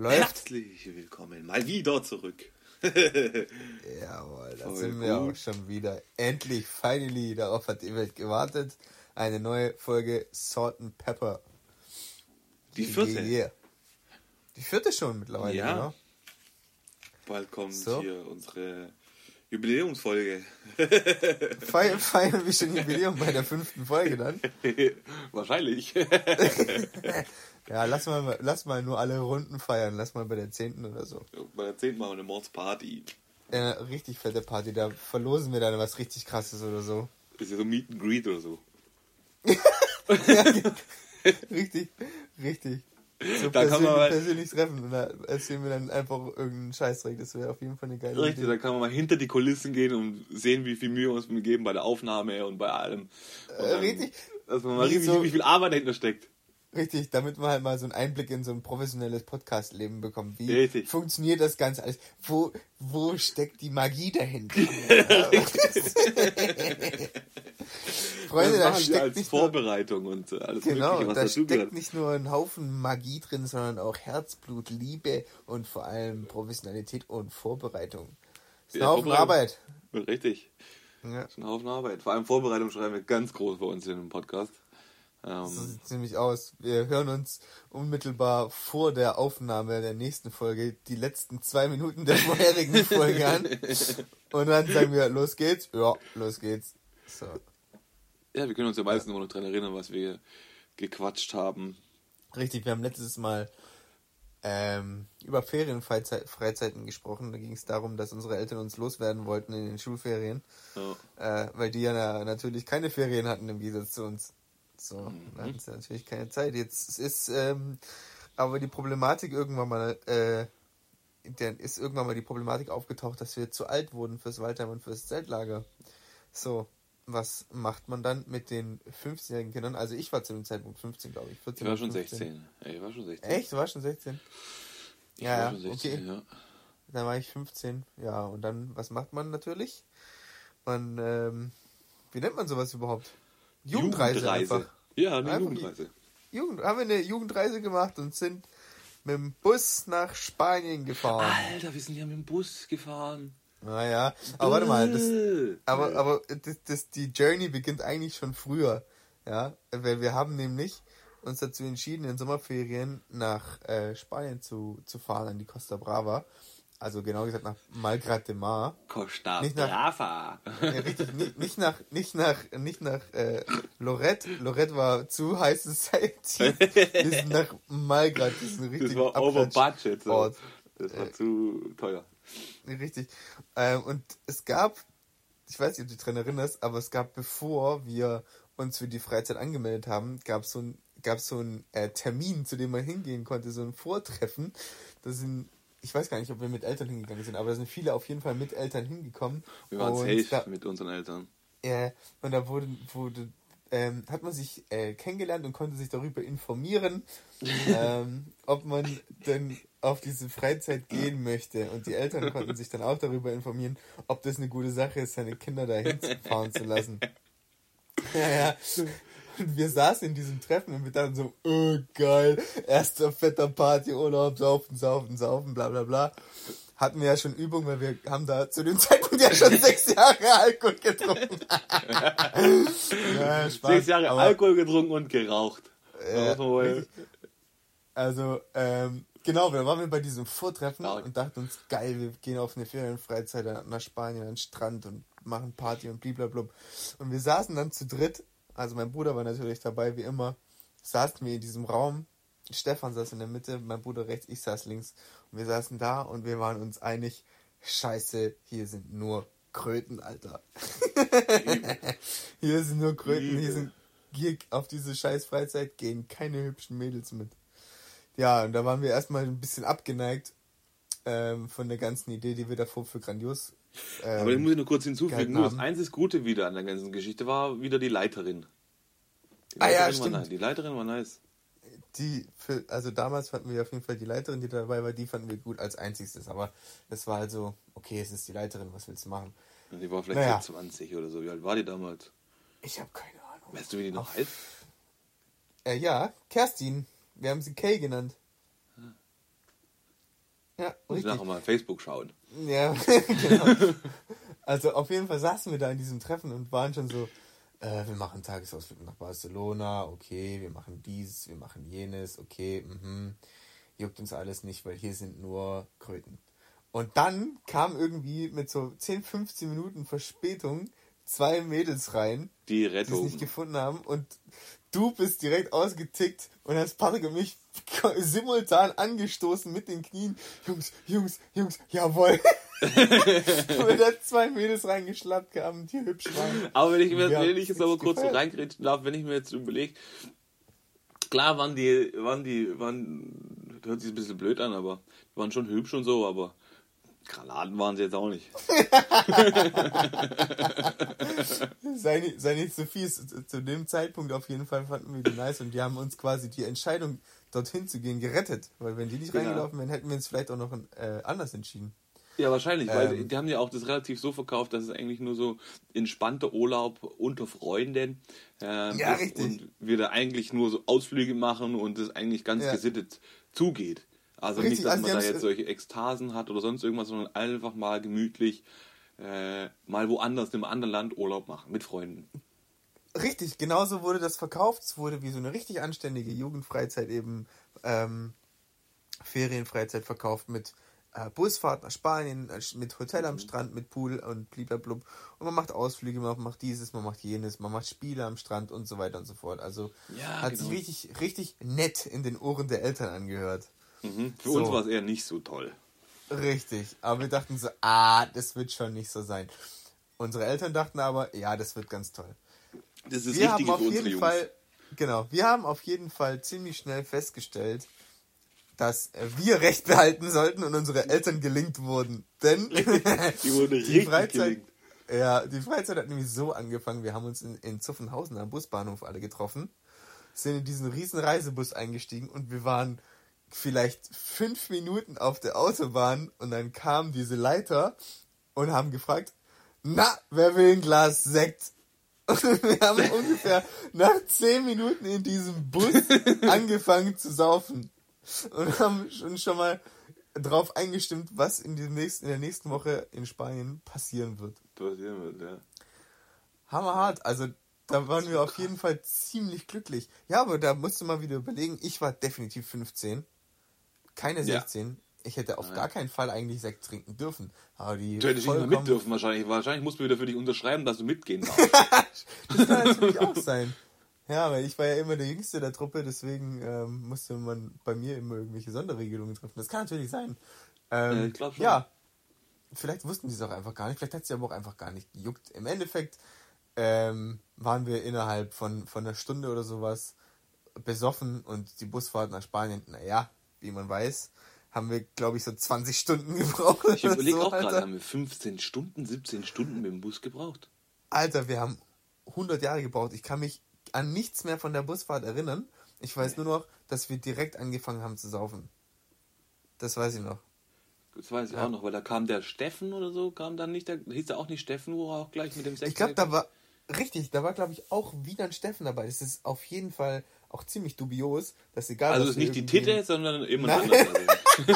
Läuft. Herzlich willkommen, mal wieder zurück. Jawohl, da Voll sind wir gut. auch schon wieder. Endlich, finally, darauf hat die Welt gewartet. Eine neue Folge Salt and Pepper. Die vierte. Yeah. Die vierte schon mittlerweile, Ja. oder? Bald kommt So. hier unsere Jubiläumsfolge. Feiern, feiern wir schon Jubiläum bei der fünften Folge dann. Wahrscheinlich. Ja, lass mal, lass mal nur alle Runden feiern. Lass mal bei der zehnten oder so. Bei der zehnten Mal eine Mordsparty. Ja, richtig fette Party. Da verlosen wir dann was richtig krasses oder so. Ist ja so Meet and Greet oder so. Richtig, richtig. So Da kann man mal- persönlich treffen und da erzählen wir dann einfach irgendeinen Scheißdreck. Das wäre auf jeden Fall eine geile Richtig, Idee. da kann man mal hinter die Kulissen gehen und sehen, wie viel Mühe wir uns geben bei der Aufnahme und bei allem. Und Äh, richtig. Dass man mal richtig, so- wie viel Arbeit dahinter steckt. Richtig, damit man halt mal so einen Einblick in so ein professionelles Podcast-Leben bekommt. Wie Richtig. funktioniert das Ganze alles? Wo, wo steckt die Magie dahinter? Freunde, das da steckt als nicht nur, Vorbereitung und äh, alles genau, Mögliche, was da steckt gehört. nicht nur ein Haufen Magie drin, sondern auch Herzblut, Liebe und vor allem Professionalität und Vorbereitung. Das ist ein Ja, Haufen Vorbereitung. Arbeit. Richtig. Ja. Das ist ein Haufen Arbeit. Vor allem Vorbereitung schreiben wir ganz groß bei uns in dem Podcast. So Ähm, sieht ziemlich aus. Wir hören uns unmittelbar vor der Aufnahme der nächsten Folge die letzten zwei Minuten der vorherigen Folge an. Und dann sagen wir, los geht's. Ja, los geht's. So. ja, wir können uns ja meistens immer noch dran erinnern, was wir gequatscht haben. Richtig, wir haben letztes Mal ähm, über Ferienfreizeiten gesprochen. Da ging es darum, dass unsere Eltern uns loswerden wollten in den Schulferien. Ja. Äh, weil die ja na, natürlich keine Ferien hatten im Gegensatz zu uns. So, da hatten sie natürlich keine Zeit. Jetzt ist ähm, aber die Problematik irgendwann mal, äh, der ist irgendwann mal die Problematik aufgetaucht, dass wir zu alt wurden fürs Waldheim und fürs Zeltlager. So, was macht man dann mit den 15-jährigen Kindern? Also ich war zu dem Zeitpunkt 15, glaube ich. 14 Ich war schon 15. 16. Ja, ich war schon 16. Echt? Du warst schon 16? Ich Ja, war ja, schon 16, okay. ja. Dann war ich 15. Ja, und dann, was macht man natürlich? Man, ähm, wie nennt man sowas überhaupt? Jugendreise, einfach. Ja, eine Einfach Jugendreise. Jugend, haben wir eine Jugendreise gemacht und sind mit dem Bus nach Spanien gefahren. Alter, wir sind ja mit dem Bus gefahren. Naja, aber warte mal, das, Äh. aber, aber das, das, die Journey beginnt eigentlich schon früher. Ja, weil wir haben nämlich uns dazu entschieden, in Sommerferien nach äh, Spanien zu, zu fahren, an die Costa Brava. Also genau gesagt nach Malgrat de Mar. Costa Nicht nach- Brava. Ja, richtig, nicht, nicht nach, nicht nach, nicht nach äh, Lorette. Lorette war zu heißes Ziel. Wir sind nach Malgrat, das ist ein richtig Das war over budget. So. Das Äh. war zu teuer. Richtig. Ähm, und es gab, ich weiß nicht, ob du dich daran erinnerst, aber es gab, bevor wir uns für die Freizeit angemeldet haben, gab es so ein gab so einen äh, Termin, zu dem man hingehen konnte, so ein Vortreffen. Da sind, ich weiß gar nicht, ob wir mit Eltern hingegangen sind, aber da sind viele auf jeden Fall mit Eltern hingekommen. Wir waren Und safe da- mit unseren Eltern. Ja, und da wurde, wurde ähm, hat man sich äh, kennengelernt und konnte sich darüber informieren, ähm, ob man denn auf diese Freizeit gehen möchte. Und die Eltern konnten sich dann auch darüber informieren, ob das eine gute Sache ist, seine Kinder dahin fahren zu lassen. Ja, ja. Und wir saßen in diesem Treffen und wir dachten so, oh geil, erster fetter Partyurlaub, saufen, saufen, saufen, bla bla bla. Hatten wir ja schon Übung, weil wir haben da zu dem Zeitpunkt ja schon sechs Jahre Alkohol getrunken. ja, Spaß. Sechs Jahre aber, Alkohol getrunken und geraucht. Äh, richtig. Also, ähm, genau, da waren wir bei diesem Vortreffen Stark. und dachten uns, geil, wir gehen auf eine Ferienfreizeit nach Spanien, an den Strand und machen Party und blablabla. Und wir saßen dann zu dritt, also mein Bruder war natürlich dabei, wie immer, saßen wir in diesem Raum. Stefan saß in der Mitte, mein Bruder rechts, ich saß links. Und wir saßen da und wir waren uns einig, scheiße, hier sind nur Kröten, Alter. hier sind nur Kröten, hier sind hier auf diese scheiß Freizeit gehen keine hübschen Mädels mit. Ja, und da waren wir erstmal ein bisschen abgeneigt ähm, von der ganzen Idee, die wir davor für grandios. Ähm, Aber den muss ich nur kurz hinzufügen. Nur das einzige Gute wieder an der ganzen Geschichte war wieder die Leiterin. Die Ah ja, Leiterin war stimmt. nice. Die Leiterin war nice. die für, also damals fanden wir auf jeden Fall die Leiterin, die dabei war, die fanden wir gut als einzigstes. Aber das war halt so, okay, es ist die Leiterin, was willst du machen? Und die war vielleicht Naja. so 20 oder so. Wie alt war die damals? Ich habe keine Ahnung. Weißt du, wie die noch heißt? Äh, ja, Kerstin. Wir haben sie Kay genannt. Muss ich nachher mal Facebook schauen. Ja, genau. Also auf jeden Fall saßen wir da in diesem Treffen und waren schon so, äh, wir machen Tagesausflug nach Barcelona, okay, wir machen dies, wir machen jenes, okay, mhm. Juckt uns alles nicht, weil hier sind nur Kröten. Und dann kam irgendwie mit so 10, 15 Minuten Verspätung zwei Mädels rein, Die es nicht gefunden haben. Und du bist direkt ausgetickt und hast Patrick und mich simultan angestoßen mit den Knien. Jungs, Jungs, Jungs, jawohl. Weil da zwei Mädels reingeschlappt kamen, die hübsch waren. Aber wenn ich mir Ja, wenn ich jetzt aber kurz so reingrätschen darf, wenn ich mir jetzt überlege, klar waren die, waren die, waren, hört sich ein bisschen blöd an, aber die waren schon hübsch und so, aber Granaten waren sie jetzt auch nicht. Sei nicht, sei nicht so fies. Zu dem Zeitpunkt auf jeden Fall fanden wir die nice und die haben uns quasi die Entscheidung, dorthin zu gehen, gerettet. Weil wenn die nicht Genau. reingelaufen wären, hätten wir uns vielleicht auch noch äh, anders entschieden. Ja, wahrscheinlich, weil Ähm. die haben ja auch das relativ so verkauft, dass es eigentlich nur so entspannter Urlaub unter Freunden ähm, Ja, ist richtig. und wir da eigentlich nur so Ausflüge machen und es eigentlich ganz Ja. gesittet zugeht. Also Richtig, nicht, dass also man da jetzt solche Ekstasen hat oder sonst irgendwas, sondern einfach mal gemütlich äh, mal woanders in einem anderen Land Urlaub machen mit Freunden. Richtig, genauso wurde das verkauft. Es wurde wie so eine richtig anständige Jugendfreizeit eben ähm, Ferienfreizeit verkauft mit äh, Busfahrt nach Spanien, äh, mit Hotel Mhm. am Strand, mit Pool und bliblablub. Und man macht Ausflüge, man macht dieses, man macht jenes, man macht Spiele am Strand und so weiter und so fort. Also Ja, hat genau. sich richtig, richtig nett in den Ohren der Eltern angehört. Mhm. Für So. uns war es eher nicht so toll. Richtig. Aber wir dachten so, ah, das wird schon nicht so sein. Unsere Eltern dachten aber, ja, das wird ganz toll. Das ist wir haben Richtige auf jeden Jungs. Fall, genau, wir haben auf jeden Fall ziemlich schnell festgestellt, dass wir Recht behalten sollten und unsere Eltern gelingt wurden. Denn Die wurden die richtig Freizeit, gelingt. ja, die Freizeit hat nämlich so angefangen, wir haben uns in, in Zuffenhausen am Busbahnhof alle getroffen, sind in diesen riesen Reisebus eingestiegen und wir waren vielleicht fünf Minuten auf der Autobahn und dann kam diese Leiter und haben gefragt, na, wer will ein Glas Sekt? Und wir haben ungefähr nach zehn Minuten in diesem Bus angefangen zu saufen und haben schon, schon mal drauf eingestimmt, was in, nächsten, in der nächsten Woche in Spanien passieren wird. Passieren wird, ja. Hammerhart. Also da waren wir auf jeden Fall ziemlich glücklich. Ja, aber da musst du mal wieder überlegen, ich war definitiv 15, keine Ja. 16. Ich hätte auf Nein. gar keinen Fall eigentlich Sekt trinken dürfen. Aber die Du hättest nicht mal mit dürfen wahrscheinlich. Wahrscheinlich musst du wieder für dich unterschreiben, dass du mitgehen darfst. Das kann natürlich auch sein. Ja, weil ich war ja immer der Jüngste der Truppe, deswegen ähm, musste man bei mir immer irgendwelche Sonderregelungen treffen. Das kann natürlich sein. Ähm, Ja, ich glaub schon. Ja, vielleicht wussten die es auch einfach gar nicht. Vielleicht hat sie aber auch einfach gar nicht gejuckt. Im Endeffekt ähm, waren wir innerhalb von, von einer Stunde oder sowas besoffen und die Busfahrt nach Spanien, naja, wie man weiß, haben wir, glaube ich, so 20 Stunden gebraucht. Ich überlege so, auch gerade, haben wir 15 Stunden, 17 Stunden mit dem Bus gebraucht? Alter, wir haben 100 Jahre gebraucht. Ich kann mich an nichts mehr von der Busfahrt erinnern. Ich weiß nur noch, dass wir direkt angefangen haben zu saufen. Das weiß ich noch. Das weiß ich Ja. auch noch, weil da kam der Steffen oder so, kam dann nicht, der hieß der auch nicht Steffen, wo er auch gleich mit dem Sekt Ich glaube, da war, richtig, da war, glaube ich, auch wieder ein Steffen dabei. Das ist auf jeden Fall auch ziemlich dubios, dass egal Also was ist nicht die Titte, sondern immer anders.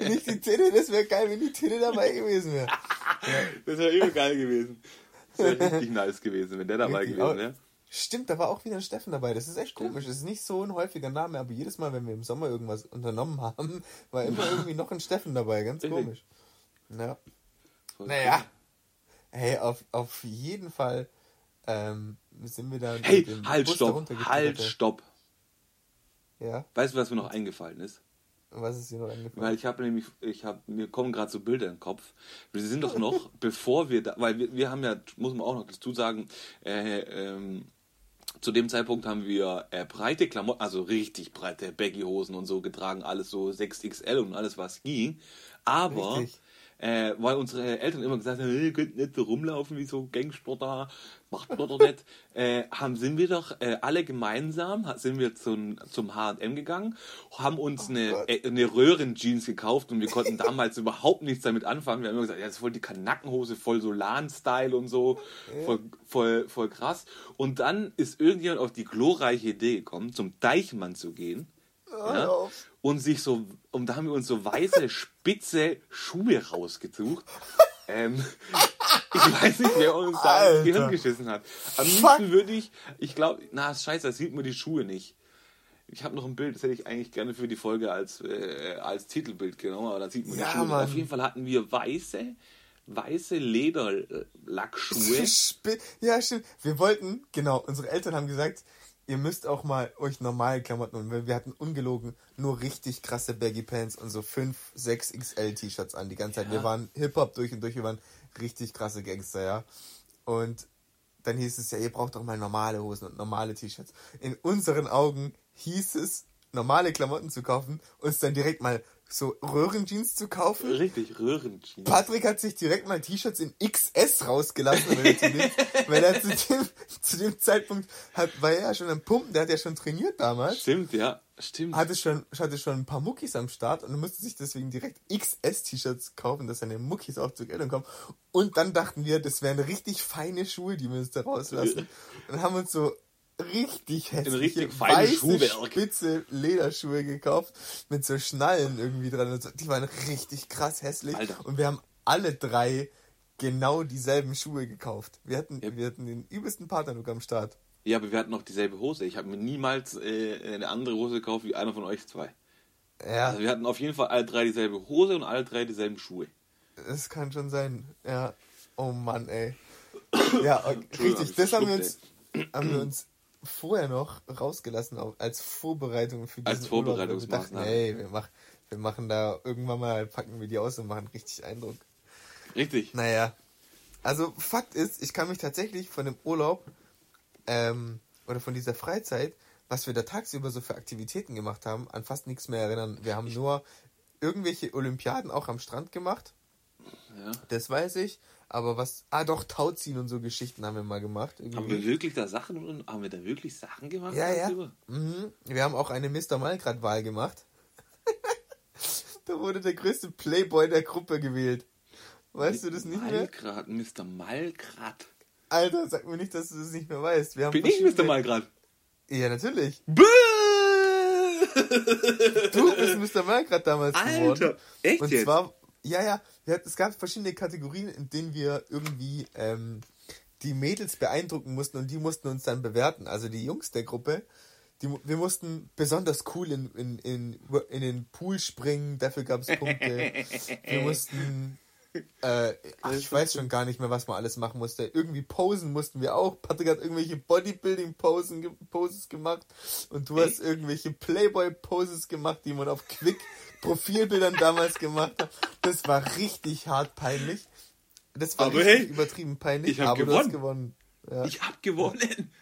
Nicht die Titte, das wäre geil, wenn die Titte dabei gewesen wäre. Das wäre immer geil gewesen. Das wäre richtig nice gewesen, wenn der dabei Richtig, gewesen wäre. Stimmt, da war auch wieder ein Steffen dabei. Das ist echt komisch. Das ist nicht so ein häufiger Name, aber jedes Mal, wenn wir im Sommer irgendwas unternommen haben, war immer irgendwie noch ein Steffen dabei. Ganz Richtig. komisch. Ja. Voll Naja. cool. Hey, auf, auf jeden Fall ähm, sind wir da. Hey, halt, stopp, halt, stopp. Ja, Weißt du, was mir noch eingefallen ist? was ist dir noch eingefallen? Weil ich habe nämlich, ich habe, mir kommen gerade so Bilder im Kopf. Wir sind doch noch, bevor wir da, weil wir, wir haben ja, muss man auch noch dazu sagen, äh, ähm, zu dem Zeitpunkt haben wir äh, breite Klamotten, also richtig breite Baggy-Hosen und so getragen, alles so 6XL und alles, was ging. Aber, Richtig. Äh, weil unsere Eltern immer gesagt haben, ihr könnt nicht so rumlaufen wie so Gangsporter, macht man doch nicht, äh, haben, sind wir doch äh, alle gemeinsam, sind wir zum, zum H&M gegangen, haben uns eine, Gott. äh, eine Röhrenjeans gekauft und wir konnten damals überhaupt nichts damit anfangen. Wir haben immer gesagt, ja, das ist voll die Kanackenhose, voll Solan-Style und so, voll, voll, voll krass. Und dann ist irgendjemand auf die glorreiche Idee gekommen, zum Deichmann zu gehen. Ja? Und sich so, und da haben wir uns so weiße, spitze Schuhe rausgesucht. ähm, ich weiß nicht, wer uns da Alter. ins Gehirn geschissen hat. Am liebsten würde ich, ich glaube, na, scheiße, da sieht man die Schuhe nicht. Ich habe noch ein Bild, das hätte ich eigentlich gerne für die Folge als, äh, als Titelbild genommen, aber da sieht man Ja, die Schuhe. Mann. Auf jeden Fall hatten wir weiße, weiße Lederlackschuhe. Ja, stimmt. Wir wollten, genau, unsere Eltern haben gesagt, ihr müsst auch mal euch normale Klamotten weil wir hatten ungelogen nur richtig krasse Baggy Pants und so 5, 6 XL T-Shirts an die ganze Zeit. Ja. Wir waren Hip-Hop durch und durch, wir waren richtig krasse Gangster, ja. Und dann hieß es ja, ihr braucht doch mal normale Hosen und normale T-Shirts. In unseren Augen hieß es, normale Klamotten zu kaufen, uns dann direkt mal so Röhrenjeans zu kaufen. Richtig, Röhrenjeans. Patrick hat sich direkt mal T-Shirts in XS rausgelassen, weil er, zu dem, weil er zu, dem, zu dem Zeitpunkt hat, war er ja schon am Pumpen, der hat ja schon trainiert damals, Stimmt, ja, stimmt. hatte schon, hatte schon ein paar Muckis am Start und musste sich deswegen direkt XS-T-Shirts kaufen, dass seine Muckis auch zur Geltung kommen. Und dann dachten wir, das wären richtig feine Schuhe, die wir uns da rauslassen. Und haben uns so richtig hässliche, richtig weiße, Schuhwerk. spitze Lederschuhe gekauft mit so Schnallen irgendwie dran. So. Die waren richtig krass hässlich. Alter. Und wir haben alle drei genau dieselben Schuhe gekauft. Wir hatten, Ja. wir hatten den übelsten Partner am Start. Ja, aber wir hatten noch dieselbe Hose. Ich habe mir niemals äh, eine andere Hose gekauft wie einer von euch zwei. Ja, Also wir hatten auf jeden Fall alle drei dieselbe Hose und alle drei dieselben Schuhe. das kann schon sein. Ja. Oh Mann, ey. Ja, richtig. Das haben wir, uns, haben wir uns vorher noch rausgelassen, als Vorbereitung für diesen Als Vorbereitungsmaßnahme. ey, wir, mach, wir machen da irgendwann mal, packen wir die aus und machen richtig Eindruck. Richtig. Naja, also Fakt ist, ich kann mich tatsächlich von dem Urlaub ähm, oder von dieser Freizeit, was wir da tagsüber so für Aktivitäten gemacht haben, an fast nichts mehr erinnern. Wir haben nur irgendwelche Olympiaden auch am Strand gemacht, Ja. das weiß ich. Aber was, ah doch, Tauziehen und so Geschichten haben wir mal gemacht. irgendwie. Haben wir wirklich da Sachen, haben wir da wirklich Sachen gemacht? Ja, ja. Mhm. Wir haben auch eine Mr. Malgrad-Wahl gemacht. da wurde der größte Playboy der Gruppe gewählt. Weißt du das nicht mehr? Malgrad, Mr. Malgrad. Alter, sag mir nicht, dass du das nicht mehr weißt. Wir haben Bin ich Mr. Malgrad? Ja, natürlich. Bäh! Du bist Mr. Malgrad damals geworden. Alter, echt Und jetzt? zwar, ja, ja, es gab verschiedene Kategorien, in denen wir irgendwie ähm, die Mädels beeindrucken mussten und die mussten uns dann bewerten. Also die Jungs der Gruppe, die, wir mussten besonders cool in, in, in, in den Pool springen, dafür gab es Punkte. wir mussten, äh, ach, ich weiß schon gar nicht mehr, was man alles machen musste. Irgendwie posen mussten wir auch. Patrick hat irgendwelche Bodybuilding-Posen ge Poses gemacht und du hast irgendwelche Playboy-Poses gemacht, die man auf Quick Profilbildern damals gemacht hat. Das war richtig hart peinlich. Das war Aber richtig hey, übertrieben peinlich, ich hab aber du hast gewonnen. Ja, Ich hab gewonnen.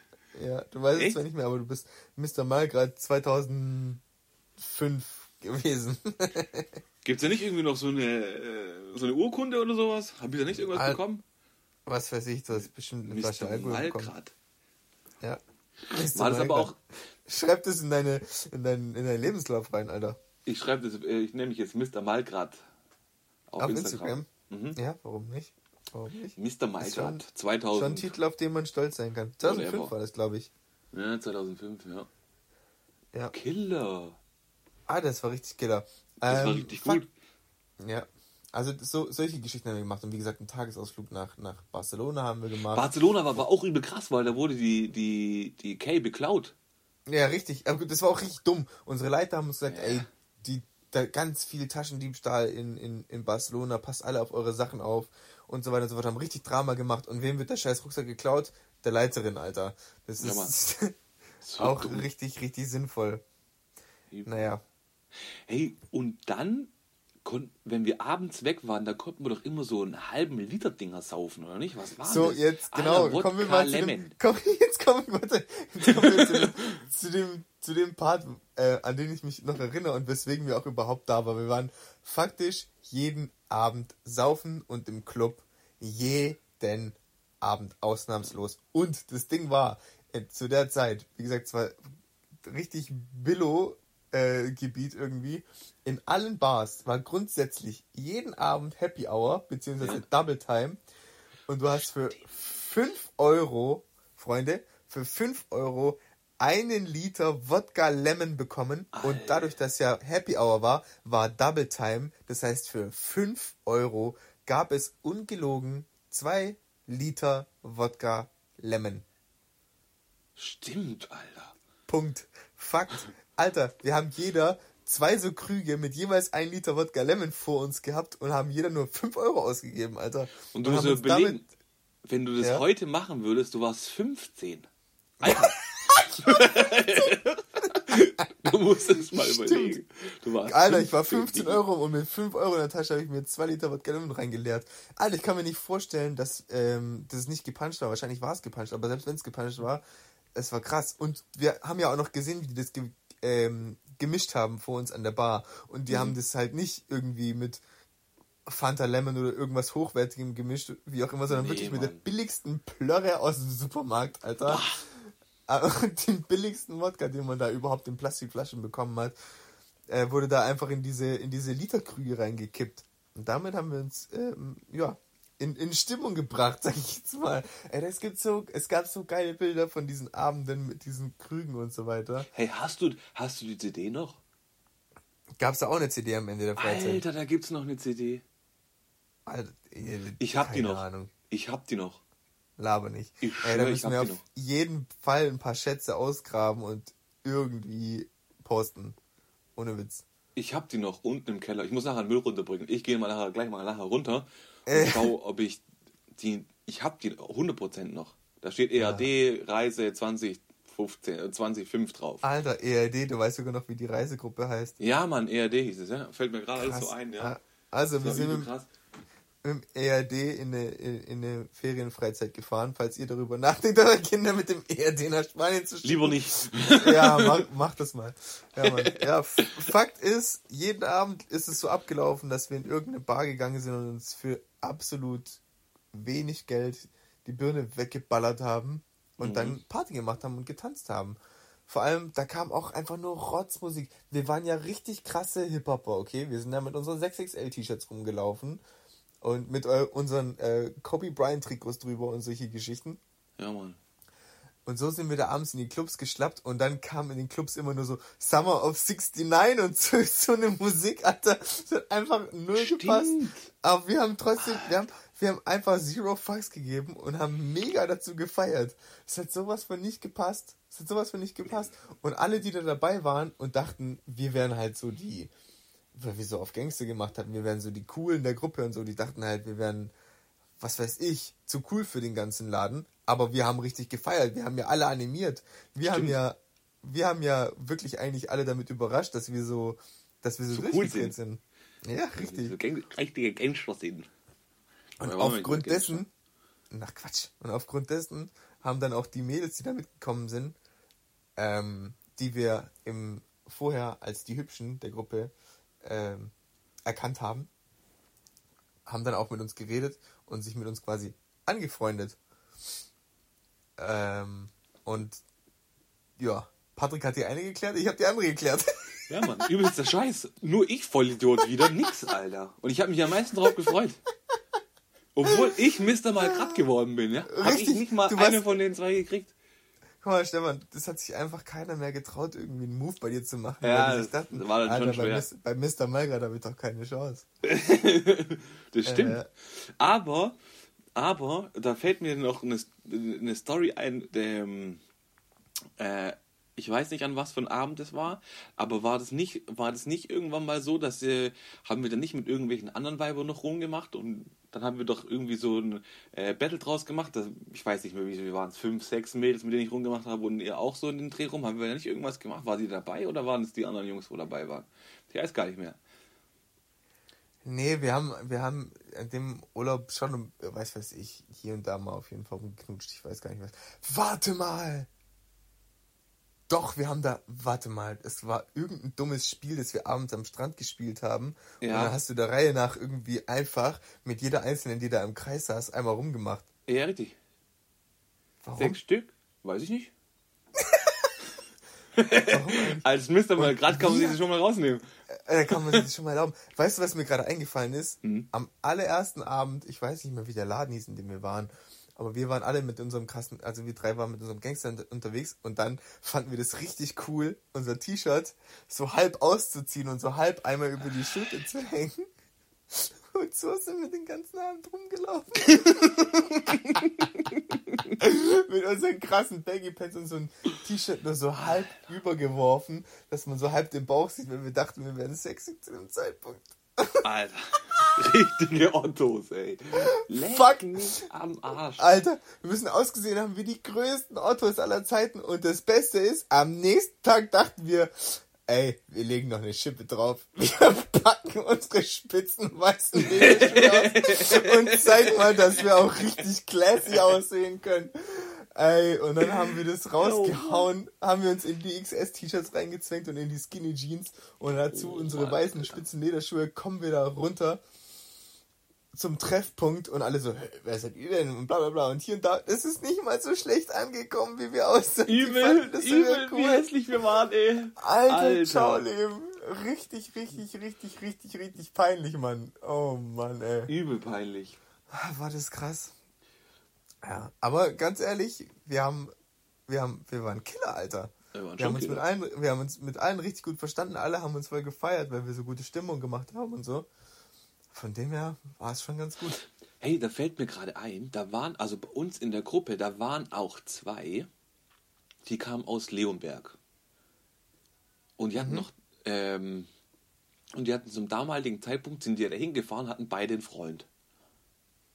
ja, du weißt es Echt? zwar nicht mehr, aber du bist Mr. Malgrad 2005 gewesen. Gibt's da nicht irgendwie noch so eine, äh, so eine Urkunde oder sowas? Hab ich da nicht irgendwas Al- bekommen? Was weiß ich, du hast bestimmt eine Flasche Mr. Alkohol bekommen. Malgrad. Ja. War das aber auch, Schreib das in deine in deinen in deinen Lebenslauf rein, Alter. ich schreibe das, äh, ich nenne mich jetzt Mr. Malgrad. Auf, Auf Instagram. Instagram. Mhm. Ja, warum nicht? Warum nicht? Mr. Ist Malgrad, Schon ein 2000. Titel, auf den man stolz sein kann. 2005 Whatever. war das, glaube ich. Ja, 2005, ja. Ja. Killer. Ah, das war richtig killer. Das war Ähm, richtig fuck. gut. Ja. Also so, solche Geschichten haben wir gemacht. Und wie gesagt, einen Tagesausflug nach, nach Barcelona haben wir gemacht. Barcelona war aber auch übel krass, weil da wurde die, die, die Kay beklaut. ja, richtig. Aber gut, das war auch richtig dumm. Unsere Leiter haben uns gesagt, Ja. ey, die, da ganz viel Taschendiebstahl in, in, in Barcelona, passt alle auf eure Sachen auf und so weiter und so fort. Haben richtig Drama gemacht. Und wem wird der scheiß Rucksack geklaut? Der Leiterin, Alter. Das Ja, ist war auch dumm. richtig, richtig sinnvoll. Naja. Hey, und dann, wenn wir abends weg waren, da konnten wir doch immer so einen halben Liter Dinger saufen, oder nicht? Was war So, das? jetzt, Alter, genau, Wodka kommen wir mal zu dem, komm, jetzt kommen, warte, jetzt kommen wir zu dem, zu dem, zu dem Part, äh, an den ich mich noch erinnere und weswegen wir auch überhaupt da waren. Wir waren faktisch jeden Abend saufen und im Club jeden Abend ausnahmslos. Und das Ding war, äh, zu der Zeit, wie gesagt, zwar richtig Billo äh, Gebiet irgendwie. In allen Bars war grundsätzlich jeden Abend Happy Hour, beziehungsweise. Double Time. Und du hast für 5 Euro, Freunde, für 5 Euro einen Liter Wodka Lemon bekommen und dadurch, dass ja Happy Hour war, war Double Time. Das heißt, für 5 Euro gab es ungelogen 2 Liter Wodka Lemon. Stimmt, Alter. Punkt. Fakt. Alter, wir haben jeder zwei so Krüge mit jeweils 1 Liter Wodka Lemon vor uns gehabt und haben jeder nur 5 Euro ausgegeben, Alter. Und du musst uns überlegen, wenn du das Ja? heute machen würdest, du warst 15. Alter. du musst es mal überlegen. Du warst Alter, ich war 15, 15 Euro und mit 5 Euro in der Tasche habe ich mir 2 Liter Wodka Lemon reingeleert. Alter, ich kann mir nicht vorstellen, dass ähm, das nicht gepuncht war. Wahrscheinlich war es gepuncht, aber selbst wenn es gepuncht war, es war krass. Und wir haben ja auch noch gesehen, wie die das ge ähm, gemischt haben vor uns an der Bar. Und die Mhm. haben das halt nicht irgendwie mit Fanta Lemon oder irgendwas Hochwertigem gemischt, wie auch immer, sondern Nee, wirklich mit der Mann. billigsten Plörre aus dem Supermarkt, Alter. Und den billigsten Wodka, den man da überhaupt in Plastikflaschen bekommen hat, äh, wurde da einfach in diese, in diese Literkrüge reingekippt. Und damit haben wir uns, ähm, ja, in, in Stimmung gebracht, sag ich jetzt mal. Ey, es, gibt so, es gab so geile Bilder von diesen Abenden mit diesen Krügen und so weiter. Hey, hast du, hast du die CD noch? Gab es da auch eine CD am Ende der Freizeit? Alter, da gibt's noch eine CD. Alter, ey, Ich hab die noch. Ahnung. Ich hab die noch. Laber nicht. Ich Ey, da müssen wir auf noch. jeden Fall ein paar Schätze ausgraben und irgendwie posten. Ohne Witz. Ich hab die noch unten im Keller. Ich muss nachher den Müll runterbringen. Ich gehe mal nachher, gleich mal nachher runter und Äh. schau, ob ich die. Ich hab die 100% noch. Da steht EAD Reise 2015, äh, 2005 drauf. Alter, ERD, du weißt sogar noch, wie die Reisegruppe heißt. Ja, Mann, EAD hieß es, ja. Fällt mir gerade alles so ein, ja. Ah, Also, wir sind mit, dem ERD in eine, in eine Ferienfreizeit gefahren. Falls ihr darüber nachdenkt, eure Kinder mit dem ERD nach Spanien zu schicken. Lieber nicht. Ja, mach, mach das mal. Ja, Mann. ja, Fakt ist, jeden Abend ist es so abgelaufen, dass wir in irgendeine Bar gegangen sind und uns für absolut wenig Geld die Birne weggeballert haben und Mhm. dann Party gemacht haben und getanzt haben. Vor allem, da kam auch einfach nur Rotzmusik. Wir waren ja richtig krasse Hip-Hopper, okay? Wir sind da mit unseren 6XL-T-Shirts rumgelaufen und mit unseren äh, Kobe Bryant-Trikots drüber und solche Geschichten. Ja, Mann. Und so sind wir da abends in die Clubs geschlappt und dann kam in den Clubs immer nur so Summer of 69 und so, so eine Musik, Alter. Das hat einfach null Stimmt. gepasst. Aber wir haben trotzdem, wir haben, wir haben einfach Zero Fucks gegeben und haben mega dazu gefeiert. Es hat sowas von nicht gepasst. Es hat sowas von nicht gepasst. Und alle, die da dabei waren und dachten, wir wären halt so die, weil wir so auf Gangster gemacht hatten, wir wären so die Coolen der Gruppe und so, die dachten halt, wir wären was weiß ich, zu cool für den ganzen Laden. Aber wir haben richtig gefeiert. Wir haben ja alle animiert. Wir haben Stimmt. ja, wir haben ja wirklich eigentlich alle damit überrascht, dass wir so, dass wir so, So cool durchgedreht sind. Ja, So richtig. Gang, richtige Gangster sind. Und aufgrund dessen, nach Quatsch. Und aufgrund dessen haben dann auch die Mädels, die da mitgekommen sind, ähm, die wir im vorher als die Hübschen der Gruppe ähm, erkannt haben, haben dann auch mit uns geredet und sich mit uns quasi angefreundet. Ähm, und ja, Patrick hat die eine geklärt, ich habe die andere geklärt. Ja, Mann, übelster Scheiß. Nur ich Vollidiot wieder, nix, Alter. Und ich habe mich am meisten drauf gefreut. Obwohl ich Mr. mal grad geworden bin, ja? Habe ich nicht mal eine von den zwei gekriegt. Guck mal, Stefan, das hat sich einfach keiner mehr getraut, irgendwie einen Move bei dir zu machen. Ja, das dachten, war dann schon Alter, bei, schwer. Mis- bei Mr. Malgrad habe ich doch keine Chance. Das stimmt. Äh. Aber, aber, da fällt mir noch eine, eine Story ein, der, äh, ich weiß nicht an was für ein Abend es war, aber war das nicht, war das nicht irgendwann mal so, dass äh, haben wir dann nicht mit irgendwelchen anderen Weibern noch rumgemacht und dann haben wir doch irgendwie so ein äh, Battle draus gemacht. Das, ich weiß nicht mehr, wie waren es, fünf, sechs Mädels, mit denen ich rumgemacht habe und ihr auch so in den Dreh rum. Haben wir da nicht irgendwas gemacht? War sie dabei oder waren es die anderen Jungs, wo dabei waren? Ich weiß gar nicht mehr. Nee, wir haben, wir haben in dem Urlaub schon, weiß weiß ich, hier und da mal auf jeden Fall rumgeknutscht. Ich weiß gar nicht was. Warte mal! Doch, wir haben da, warte mal, es war irgendein dummes Spiel, das wir abends am Strand gespielt haben. Und Ja. dann hast du der Reihe nach irgendwie einfach mit jeder Einzelnen, die da im Kreis saß, einmal rumgemacht. Ja, richtig. Warum? Sechs Stück? Weiß ich nicht. Als Mister mal gerade kann man das schon mal rausnehmen. Äh, Da kann man sich das schon mal erlauben. Weißt du, was mir gerade eingefallen ist? Mhm. Am allerersten Abend, ich weiß nicht mehr, wie der Laden hieß, in dem wir waren, Aber wir waren alle mit unserem krassen, also wir drei waren mit unserem Gangster unter- unterwegs und dann fanden wir das richtig cool, unser T-Shirt so halb auszuziehen und so halb einmal über die Schulter zu hängen. Und so sind wir den ganzen Abend rumgelaufen. mit unseren krassen Baggy Pants und so ein T-Shirt nur so halb übergeworfen, dass man so halb den Bauch sieht, wenn wir dachten, wir wären sexy zu dem Zeitpunkt. Alter. Richtige Ottos, ey. Leck Fuck. mich am Arsch. Alter, wir müssen ausgesehen haben wie die größten Ottos aller Zeiten. Und das Beste ist, am nächsten Tag dachten wir, ey, wir legen noch eine Schippe drauf. Wir packen unsere spitzen weißen Lederschuhe aus und zeigen mal, dass wir auch richtig classy aussehen können. Ey, und dann haben wir das rausgehauen, haben wir uns in die XS-T-Shirts reingezwängt und in die Skinny Jeans. Und dazu unsere weißen spitzen Lederschuhe, kommen wir da runter zum Treffpunkt und alle so, "Hä, wer seid ihr denn? Und bla bla bla. Und hier und da, es ist nicht mal so schlecht angekommen, wie wir aussahen. Die Übel, das übel, wie hässlich wir waren, ey. Alter, Alter. ciao, Leben. Richtig, richtig, richtig, richtig, richtig peinlich, Mann. Oh Mann, ey. Übel peinlich. War das krass. Ja, aber ganz ehrlich, wir haben, wir haben, wir waren Killer, Alter. Wir waren Wir haben, uns mit allen, wir haben uns mit allen richtig gut verstanden. Alle haben uns voll gefeiert, weil wir so gute Stimmung gemacht haben und so. Von dem her war es schon ganz gut. Hey, da fällt mir gerade ein, da waren, also bei uns in der Gruppe, da waren auch zwei, die kamen aus Leonberg. Und die hatten Mhm. noch, ähm, und die hatten zum damaligen Zeitpunkt, sind die da hingefahren, hatten beide einen Freund.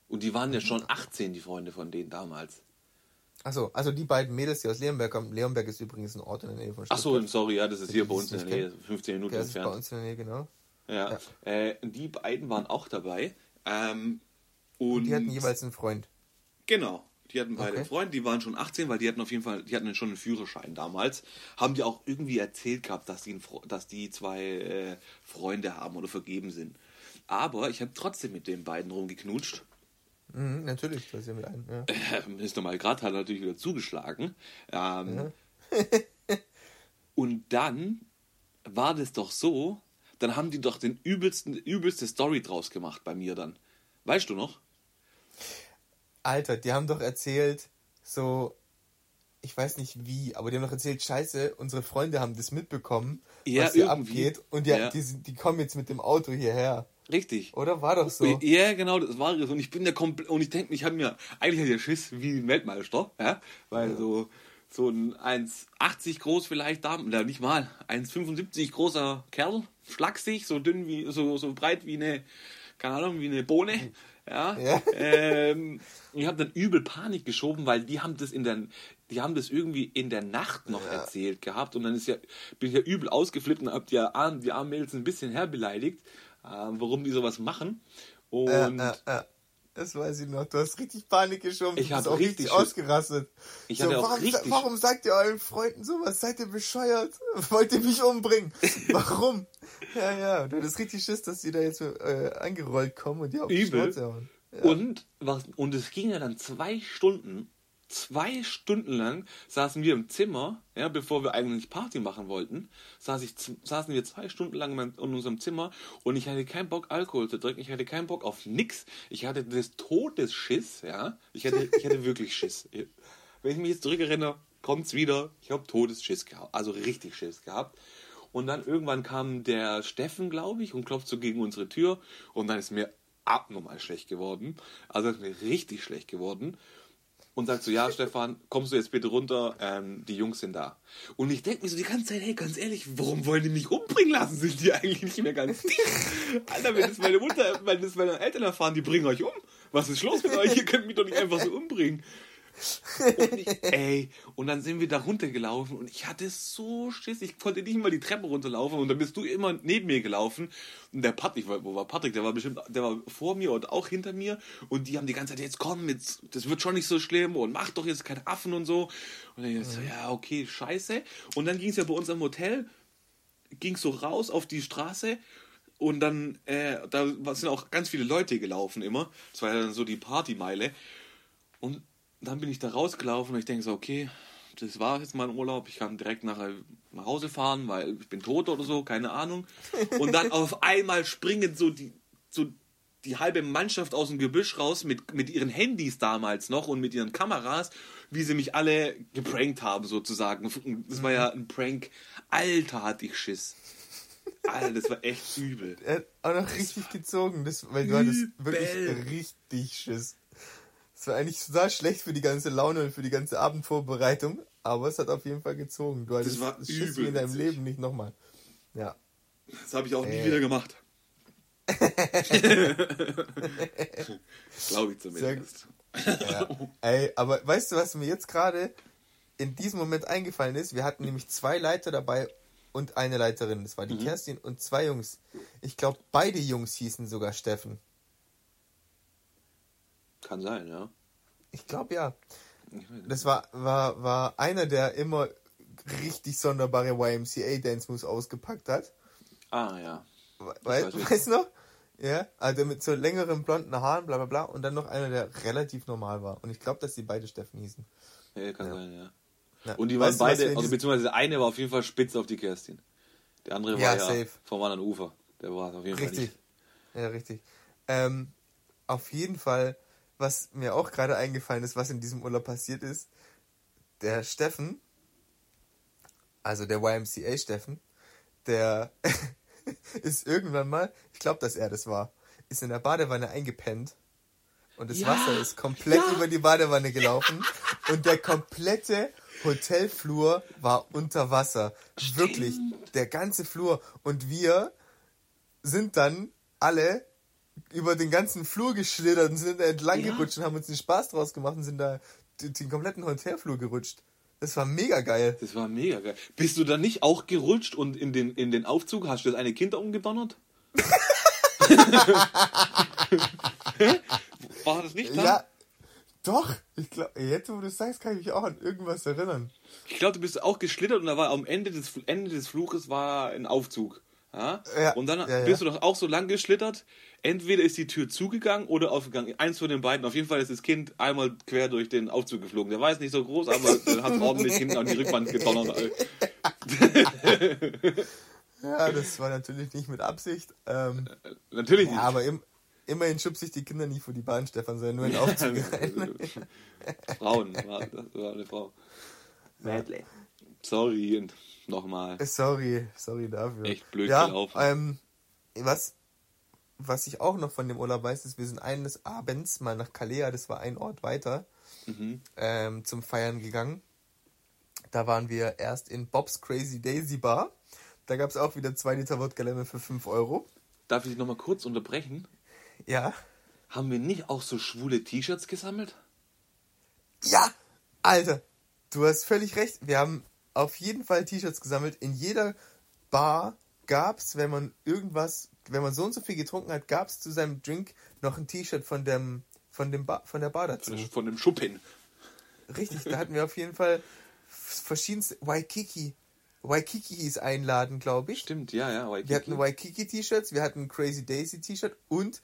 Und die waren ja schon 18, die Freunde von denen damals. Achso, also die beiden Mädels, die aus Leonberg kommen. Leonberg ist übrigens ein Ort in der Nähe von Stuttgart. so, sorry, ja, das ist hier bei uns in der Nähe, 15 Minuten Ja, das ist bei entfernt. uns in der Nähe, genau. Ja, Äh, die beiden waren auch dabei. Ähm, und Die hatten jeweils einen Freund. Genau. Die hatten beide Okay. einen Freund, die waren schon 18, weil die hatten auf jeden Fall, die hatten schon einen Führerschein damals. Haben die auch irgendwie erzählt gehabt, dass die, dass die zwei äh, Freunde haben oder vergeben sind. Aber ich habe trotzdem mit den beiden rumgeknutscht. Mhm, natürlich, das ist ja mit einem. Ja. Äh, ist nochmal gerade, hat natürlich wieder zugeschlagen. Ähm, und dann war das doch so, dann haben die doch den übelsten, übelste Story draus gemacht bei mir dann. Weißt du noch? Alter, die haben doch erzählt, so, ich weiß nicht wie, aber die haben doch erzählt, scheiße, unsere Freunde haben das mitbekommen, Ja, was hier irgendwie. abgeht. Und die, Ja. die, die kommen jetzt mit dem Auto hierher. Richtig. Oder war doch so? Ja, genau, das war es. Und ich bin der komplett, und ich denke, ich habe mir, eigentlich hatte ich ja Schiss wie ein Weltmeister, ja, weil so, so ein 1,80 groß vielleicht da, oder nicht mal, 1,75 großer Kerl, schlaksig, so dünn wie, so, so breit wie eine, keine Ahnung, wie eine Bohne, ja. Ja. Ähm, ich habe dann übel Panik geschoben, weil die haben das in der, die haben das irgendwie in der Nacht noch erzählt gehabt und dann ist ja, bin ich ja übel ausgeflippt und hab die, armen- die armen Mädels ein bisschen herbeleidigt, äh, warum die sowas machen. Und Ja, ja, ja. Das weiß ich noch. Du hast richtig Panik geschoben. Ich du bist hab auch richtig richtig ausgerastet. Ich so, hatte auch warum, richtig warum sagt ihr euren Freunden sowas? Seid ihr bescheuert? Wollt ihr mich umbringen? Warum? ja, ja. Du hattest richtig Schiss, dass die da jetzt äh, angerollt kommen und die auf die Übel. Schnauze hauen. Ja. Und, was, und es ging ja dann zwei Stunden. Zwei Stunden lang saßen wir im Zimmer, ja, bevor wir eigentlich Party machen wollten, saß ich, saßen wir zwei Stunden lang in unserem Zimmer und ich hatte keinen Bock, Alkohol zu trinken, ich hatte keinen Bock auf nix. Ich hatte des Todes Schiss, ja. Ich hatte, ich hatte wirklich Schiss. Wenn ich mich jetzt zurückerinnere, kommt's wieder. Ich habe Todesschiss gehabt, also richtig Schiss gehabt. Und dann irgendwann kam der Steffen, glaube ich, und klopft so gegen unsere Tür. Und dann ist mir abnormal schlecht geworden. Also ist mir richtig schlecht geworden. Und sagt so, ja, Stefan, kommst du jetzt bitte runter? Ähm, die Jungs sind da. Und ich denke mir so die ganze Zeit, hey, ganz ehrlich, warum wollen die mich umbringen lassen? Sind die eigentlich nicht mehr ganz dicht? Alter, wenn das meine Mutter, wenn das meine Eltern erfahren, die bringen euch um. Was ist los mit euch? Ihr könnt mich doch nicht einfach so umbringen. Und ich, ey, und dann sind wir da runtergelaufen und ich hatte so Schiss, ich konnte nicht mal die Treppe runterlaufen und dann bist du immer neben mir gelaufen. Und der Patrick, wo war Patrick, der war bestimmt, der war vor mir und auch hinter mir und die haben die ganze Zeit, jetzt komm, jetzt, das wird schon nicht so schlimm und mach doch jetzt keine Affen und so. Und dann ich so, ja, okay, scheiße. Und dann ging es ja bei uns am Hotel, ging so raus auf die Straße und dann, äh, da sind auch ganz viele Leute gelaufen immer, das war ja dann so die Partymeile. Und dann bin ich da rausgelaufen und ich denke so, okay, das war jetzt mein Urlaub. Ich kann direkt nachher nach Hause fahren, weil ich bin tot oder so, keine Ahnung. Und dann auf einmal springen so die, so die halbe Mannschaft aus dem Gebüsch raus mit, mit ihren Handys damals noch und mit ihren Kameras, wie sie mich alle geprankt haben sozusagen. Das war ja ein Prank. Alter, hatte ich Schiss. Alter, das war echt übel. Er hat auch noch richtig gezogen, das, weil du hattest wirklich richtig Schiss. Das war eigentlich total schlecht für die ganze Laune und für die ganze Abendvorbereitung, aber es hat auf jeden Fall gezogen. Du hattest Das war wie übel in deinem. Leben nicht nochmal. Ja. Das habe ich auch nie Äh. wieder gemacht. Glaube ich zumindest. ja. Ey, aber weißt du, was mir jetzt gerade in diesem Moment eingefallen ist? Wir hatten nämlich zwei Leiter dabei und eine Leiterin. Das war Mhm. die Kerstin und zwei Jungs. Ich glaube, beide Jungs hießen sogar Steffen. Kann sein, ja. Ich glaube ja. Das war, war, war einer, der immer richtig sonderbare YMCA-Dance-Moves ausgepackt hat. Ah, ja. We weißt du noch? Ja, also mit so längeren blonden Haaren, bla bla bla. Und dann noch einer, der relativ normal war. Und ich glaube, dass die beide Steffen hießen. ja kann Ja. sein, ja. Ja. Und die waren Weißt wir beide, also beziehungsweise der eine war auf jeden Fall spitz auf die Kerstin. Der andere war Ja, ja, safe. vom anderen Ufer. Der war auf jeden Fall Richtig. nicht. Ja, richtig. Ähm, auf jeden Fall, was mir auch gerade eingefallen ist, was in diesem Urlaub passiert ist, der Steffen, also der YMCA Steffen, der ist irgendwann mal, ich glaube, dass er das war, ist in der Badewanne eingepennt und das Ja, Wasser ist komplett ja. über die Badewanne gelaufen und der komplette Hotelflur war unter Wasser. Wirklich, der ganze Flur. Und wir sind dann alle über den ganzen Flur geschlittert und sind da entlang Ja. gerutscht und haben uns den Spaß draus gemacht und sind da den, kompletten Hotelflur gerutscht. Das war mega geil. Das war mega geil. Bist du dann nicht auch gerutscht und in den, in den Aufzug hast du das eine Kind da umgedonnert? War das nicht da? Ja, doch. Ich glaube, jetzt, wo du das sagst, kann ich mich auch an irgendwas erinnern. Ich glaube, du bist auch geschlittert und da war am Ende des, Ende des Fluches war ein Aufzug. Ja? Ja, Und dann ja, ja. bist du doch auch so lang geschlittert. Entweder ist die Tür zugegangen oder aufgegangen. Eins von den beiden. Auf jeden Fall ist das Kind einmal quer durch den Aufzug geflogen. Der war jetzt nicht so groß, aber hat es ordentlich hinten an die Rückwand gedonnert. ey. Ja, das war natürlich nicht mit Absicht. Ähm, Natürlich ja, nicht. aber im, immerhin schubst sich die Kinder nicht vor die Bahn, Stefan, sondern nur in den Aufzug rein. Frauen, war, das war eine Frau. Sorry, und nochmal. Sorry, sorry dafür. Echt blöd ja, gelaufen. Ähm, was, was ich auch noch von dem Urlaub weiß, ist, wir sind eines Abends mal nach Kalea, das war ein Ort weiter, Mhm. ähm, zum Feiern gegangen. Da waren wir erst in Bob's Crazy Daisy Bar. Da gab es auch wieder zwei Liter Wodka Lemon für 5 Euro. Darf ich dich nochmal kurz unterbrechen? Ja. Haben wir nicht auch so schwule T-Shirts gesammelt? Ja! Alter, du hast völlig recht. Wir haben auf jeden Fall T-Shirts gesammelt. In jeder Bar gab's, wenn man irgendwas, wenn man so und so viel getrunken hat, gab's zu seinem Drink noch ein T-Shirt von dem, von dem Bar, von der Bar dazu. Von dem Schuppen. Richtig, da hatten wir auf jeden Fall verschiedenste Waikiki. Waikikis einladen, glaube ich. Stimmt, ja, ja. Wir hatten Waikiki-T-Shirts, wir hatten ein Crazy Daisy-T-Shirt und,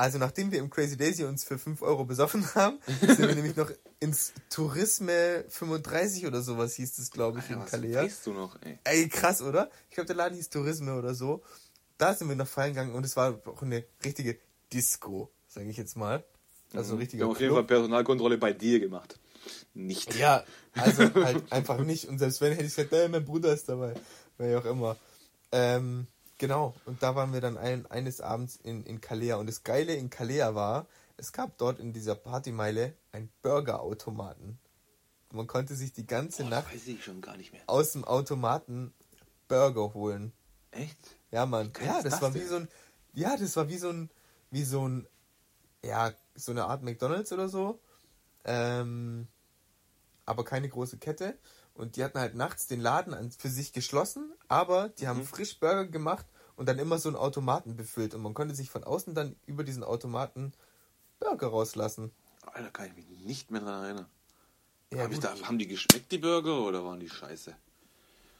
also nachdem wir im Crazy Daisy uns für 5 Euro besoffen haben, sind wir nämlich noch ins Tourisme 35 oder sowas hieß es, glaube ich, Alter, in was Kalea. weißt du noch, ey? Ey, krass, oder? Ich glaube, der Laden hieß Tourisme oder so. Da sind wir noch feiern gegangen und es war auch eine richtige Disco, sage ich jetzt mal. Also ein Wir richtiger haben auf jeden Fall. Personalkontrolle bei dir gemacht. Nicht. Ja, also halt einfach nicht. Und selbst wenn, hätte ich gesagt, ey, mein Bruder ist dabei. Wer auch immer. Ähm, genau. Und da waren wir dann ein, eines Abends in, in Kalea. Und das Geile in Kalea war, es gab dort in dieser Partymeile einen Burgerautomaten. Man konnte sich die ganze Boah, Nacht aus dem Automaten Burger holen. Echt? Ja, Mann. Ja, das, das war denn? wie so ein, ja, das war wie so ein, wie so ein, ja, so eine Art McDonalds oder so. Ähm, aber keine große Kette. Und die hatten halt nachts den Laden an, für sich geschlossen, aber die Mhm. haben frisch Burger gemacht und dann immer so einen Automaten befüllt. Und man konnte sich von außen dann über diesen Automaten Burger rauslassen. Alter, kann ich mich nicht mehr daran erinnern. Ja, Hab da, haben die geschmeckt, die Burger, oder waren die scheiße?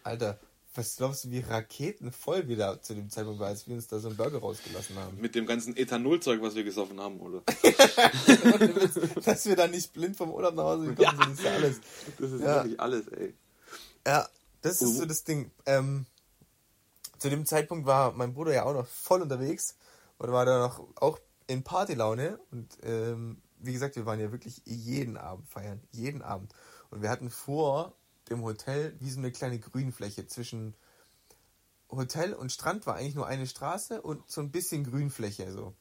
Alter, was glaubst du, wie Raketen voll wieder zu dem Zeitpunkt war, als wir uns da so einen Burger rausgelassen haben? Mit dem ganzen Ethanolzeug, was wir gesoffen haben, oder? Dass wir dann nicht blind vom Urlaub nach Hause gekommen sind, ist ja alles. Das ist Ja. wirklich alles, ey. Ja, das ist so das Ding. Ähm, zu dem Zeitpunkt war mein Bruder ja auch noch voll unterwegs und war da noch auch in Partylaune und ähm, wie gesagt, wir waren ja wirklich jeden Abend feiern, jeden Abend. Und wir hatten vor dem Hotel wie so eine kleine Grünfläche zwischen Hotel und Strand war eigentlich nur eine Straße und so ein bisschen Grünfläche so.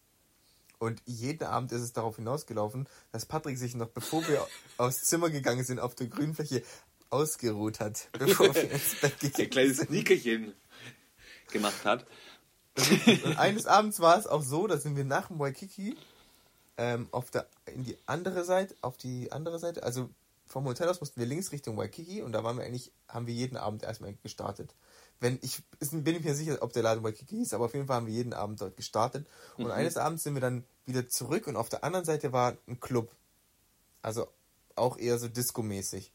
Und jeden Abend ist es darauf hinausgelaufen, dass Patrick sich noch, bevor wir aufs Zimmer gegangen sind, auf der Grünfläche ausgeruht hat, bevor wir ins Bett gegangen Ein kleines Sneakerchen gemacht hat. Und eines Abends war es auch so, da sind wir nach dem Waikiki ähm, auf der in die andere Seite, auf die andere Seite, also vom Hotel aus mussten wir links Richtung Waikiki und da waren wir eigentlich, haben wir jeden Abend erstmal gestartet. Wenn ich ist- bin ich mir sicher, ob der Laden Waikiki hieß, aber auf jeden Fall haben wir jeden Abend dort gestartet. Und Mhm. eines Abends sind wir dann wieder zurück und auf der anderen Seite war ein Club. Also auch eher so Disco-mäßig.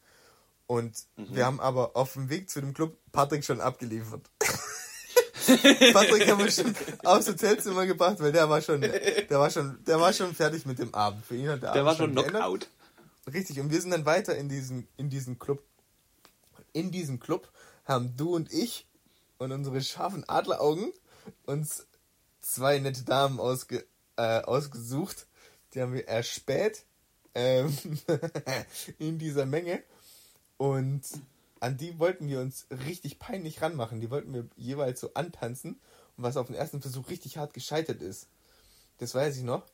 Und Mhm. wir haben aber auf dem Weg zu dem Club Patrick schon abgeliefert. Patrick haben wir schon aufs Hotelzimmer gebracht, weil der war schon, der war schon, der war schon fertig mit dem Abend. Für ihn hat der, Der Abend war schon geendet. Knockout. Richtig, und wir sind dann weiter in diesen, in diesen Club. In diesem Club haben du und ich und unsere scharfen Adleraugen uns zwei nette Damen ausge, äh, ausgesucht. Die haben wir erspäht ähm, in dieser Menge. Und an die wollten wir uns richtig peinlich ranmachen. Die wollten wir jeweils so antanzen. Und was auf den ersten Versuch richtig hart gescheitert ist. Das weiß ich noch.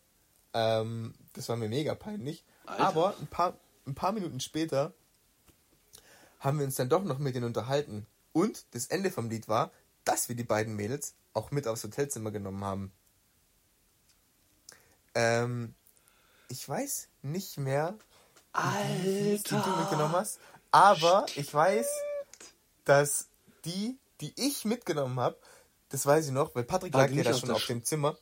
Ähm, das war mir mega peinlich. Alter. Aber ein paar, ein paar Minuten später haben wir uns dann doch noch mit denen unterhalten. Und das Ende vom Lied war, dass wir die beiden Mädels auch mit aufs Hotelzimmer genommen haben. Ähm, ich weiß nicht mehr, die du mitgenommen hast, aber ich weiß, dass die, die ich mitgenommen habe, das weiß ich noch, weil Patrick War lag ja da schon auf Sch- dem Zimmer.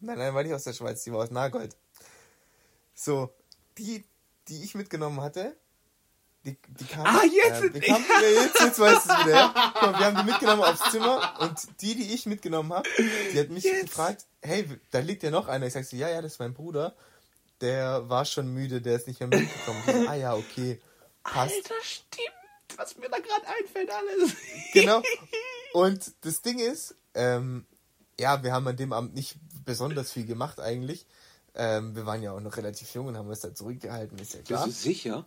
Nein, nein, war nicht aus der Schweiz, die war aus Nagold. So, die, die ich mitgenommen hatte, die, die kam. Ah, jetzt! Äh, die kam ja, jetzt, jetzt weißt du es wieder. Mal, wir haben die mitgenommen aufs Zimmer und die, die ich mitgenommen habe, die hat mich Jetzt! gefragt, hey, da liegt ja noch einer. Ich sag so, ja, ja, das ist mein Bruder. Der war schon müde, der ist nicht mehr mitgekommen. So, ah ja, okay. Passt. Alter, stimmt. Was mir da gerade einfällt alles. Genau. Und das Ding ist, ähm, ja, wir haben an dem Abend nicht besonders viel gemacht eigentlich. Ähm, wir waren ja auch noch relativ jung und haben uns da zurückgehalten, ist ja Bist klar. du sicher?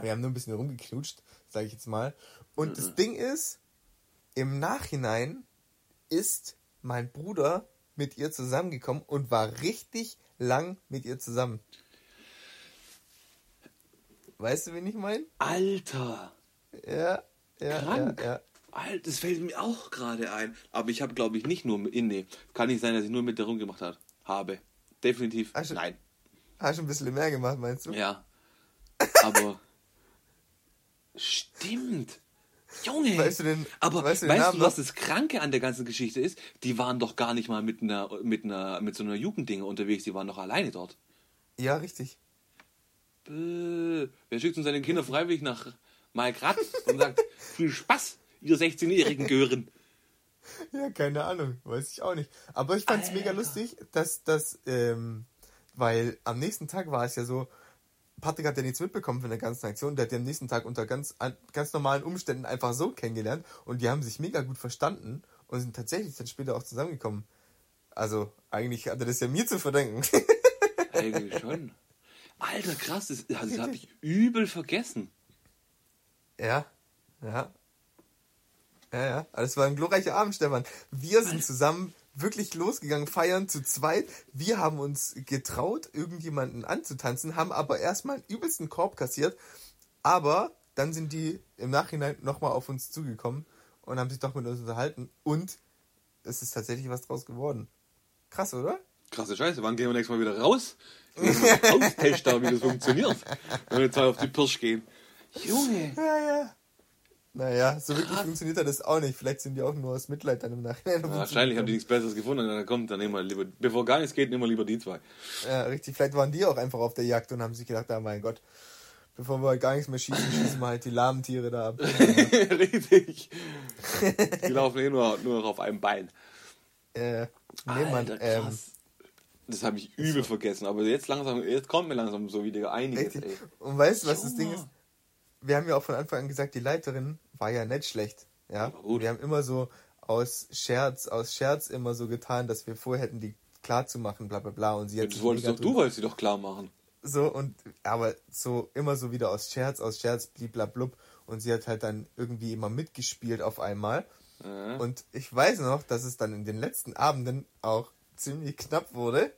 Wir haben nur ein bisschen rumgeknutscht, sage ich jetzt mal. Und Mhm. das Ding ist, im Nachhinein ist mein Bruder mit ihr zusammengekommen und war richtig lang mit ihr zusammen. Weißt du, wen ich meine? Alter. Ja, ja, Krank. ja, ja. Alter, das fällt mir auch gerade ein. Aber ich habe, glaube ich, nicht nur mit. Nee, kann nicht sein, dass ich nur mit der rumgemacht habe. Definitiv. Schon- Nein. Hast du ein bisschen mehr gemacht, meinst du? Ja. Aber. stimmt. Junge. Weißt du den- aber weißt weißt du du, den Namen was noch? das Kranke an der ganzen Geschichte ist? Die waren doch gar nicht mal mit einer, mit einer, mit so einer Jugenddinge unterwegs. Die waren doch alleine dort. Ja, richtig. Bäh. Wer schickt uns seine Kinder freiwillig nach Malgrad und sagt, viel Spaß, ihr 16-Jährigen gehören. Ja, keine Ahnung, weiß ich auch nicht. Aber ich fand es mega lustig, dass das, ähm, weil am nächsten Tag war es ja so, Patrick hat ja nichts mitbekommen von der ganzen Aktion, der hat ja am nächsten Tag unter ganz, an- ganz normalen Umständen einfach so kennengelernt und die haben sich mega gut verstanden und sind tatsächlich dann später auch zusammengekommen. Also, eigentlich hatte das ja mir zu verdenken. Eigentlich schon. Alter, krass, das, das habe ich übel vergessen. Ja, ja. Ja, ja. Es war ein glorreicher Abend, Stefan. Wir sind zusammen wirklich losgegangen, feiern zu zweit. Wir haben uns getraut, irgendjemanden anzutanzen, haben aber erstmal einen übelsten Korb kassiert. Aber dann sind die im Nachhinein nochmal auf uns zugekommen und haben sich doch mit uns unterhalten. Und es ist tatsächlich was draus geworden. Krass, oder? Krasse Scheiße, wann gehen wir nächstes Mal wieder raus? Austesten, wie das funktioniert. Wenn wir zwei auf die Pirsch gehen. Junge. Ja, ja. Naja, so wirklich funktioniert das auch nicht. Vielleicht sind die auch nur aus Mitleid dann im Nachhinein. uns Wahrscheinlich haben die nichts Besseres gefunden. Und dann kommt, dann nehmen wir lieber, bevor gar nichts geht, nehmen wir lieber die zwei. Ja, richtig. Vielleicht waren die auch einfach auf der Jagd und haben sich gedacht, ah mein Gott, bevor wir halt gar nichts mehr schießen, schießen wir halt die lahmen Tiere da ab. Richtig. Die laufen eh nur, nur noch auf einem Bein. äh, nee, Mann, ähm, krass. das habe ich übel vergessen. Aber jetzt langsam, jetzt kommt mir langsam so wieder einiges. richtig. Ey. Und weißt du, was das Ding ist? Wir haben ja auch von Anfang an gesagt, die Leiterin war ja nicht schlecht. Ja, gut. wir haben immer so aus Scherz, aus Scherz immer so getan, dass wir vorher hätten die klar zu machen, bla bla bla. Und sie hat Das wolltest doch du, wolltest sie doch klar machen. so und aber so immer so wieder aus Scherz, aus Scherz, bliblablub und sie hat halt dann irgendwie immer mitgespielt auf einmal Ja. und ich weiß noch, dass es dann in den letzten Abenden auch ziemlich knapp wurde.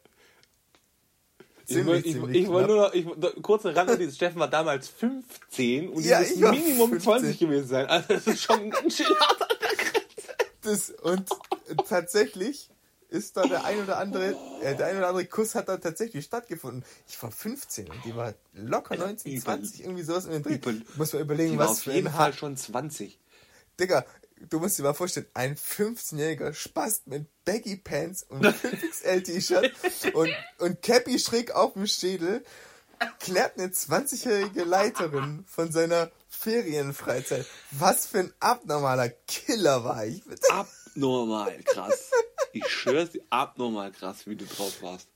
Ich wollte ich, ich wollt nur noch, ich, kurze Randnotiz, Steffen war damals 15 und Ja, die war Minimum 15. 20 gewesen sein. Also das ist schon ganz schön hart. das und tatsächlich ist da der ein oder andere, äh, der ein oder andere Kuss hat da tatsächlich stattgefunden. Ich war 15 und die war locker 19, über- 20, irgendwie sowas in den Dreh. Muss man überlegen, was auf für jeden ein Fall Haar. schon 20. Digga, du musst dir mal vorstellen, ein 15-jähriger Spast mit Baggy Pants und 5XL-T-Shirt und, und Cappy schräg auf dem Schädel klärt eine 20-jährige Leiterin von seiner Ferienfreizeit. Was für ein abnormaler Killer war ich, bitte. Abnormal krass. Ich schwör's dir, abnormal krass, wie du drauf warst.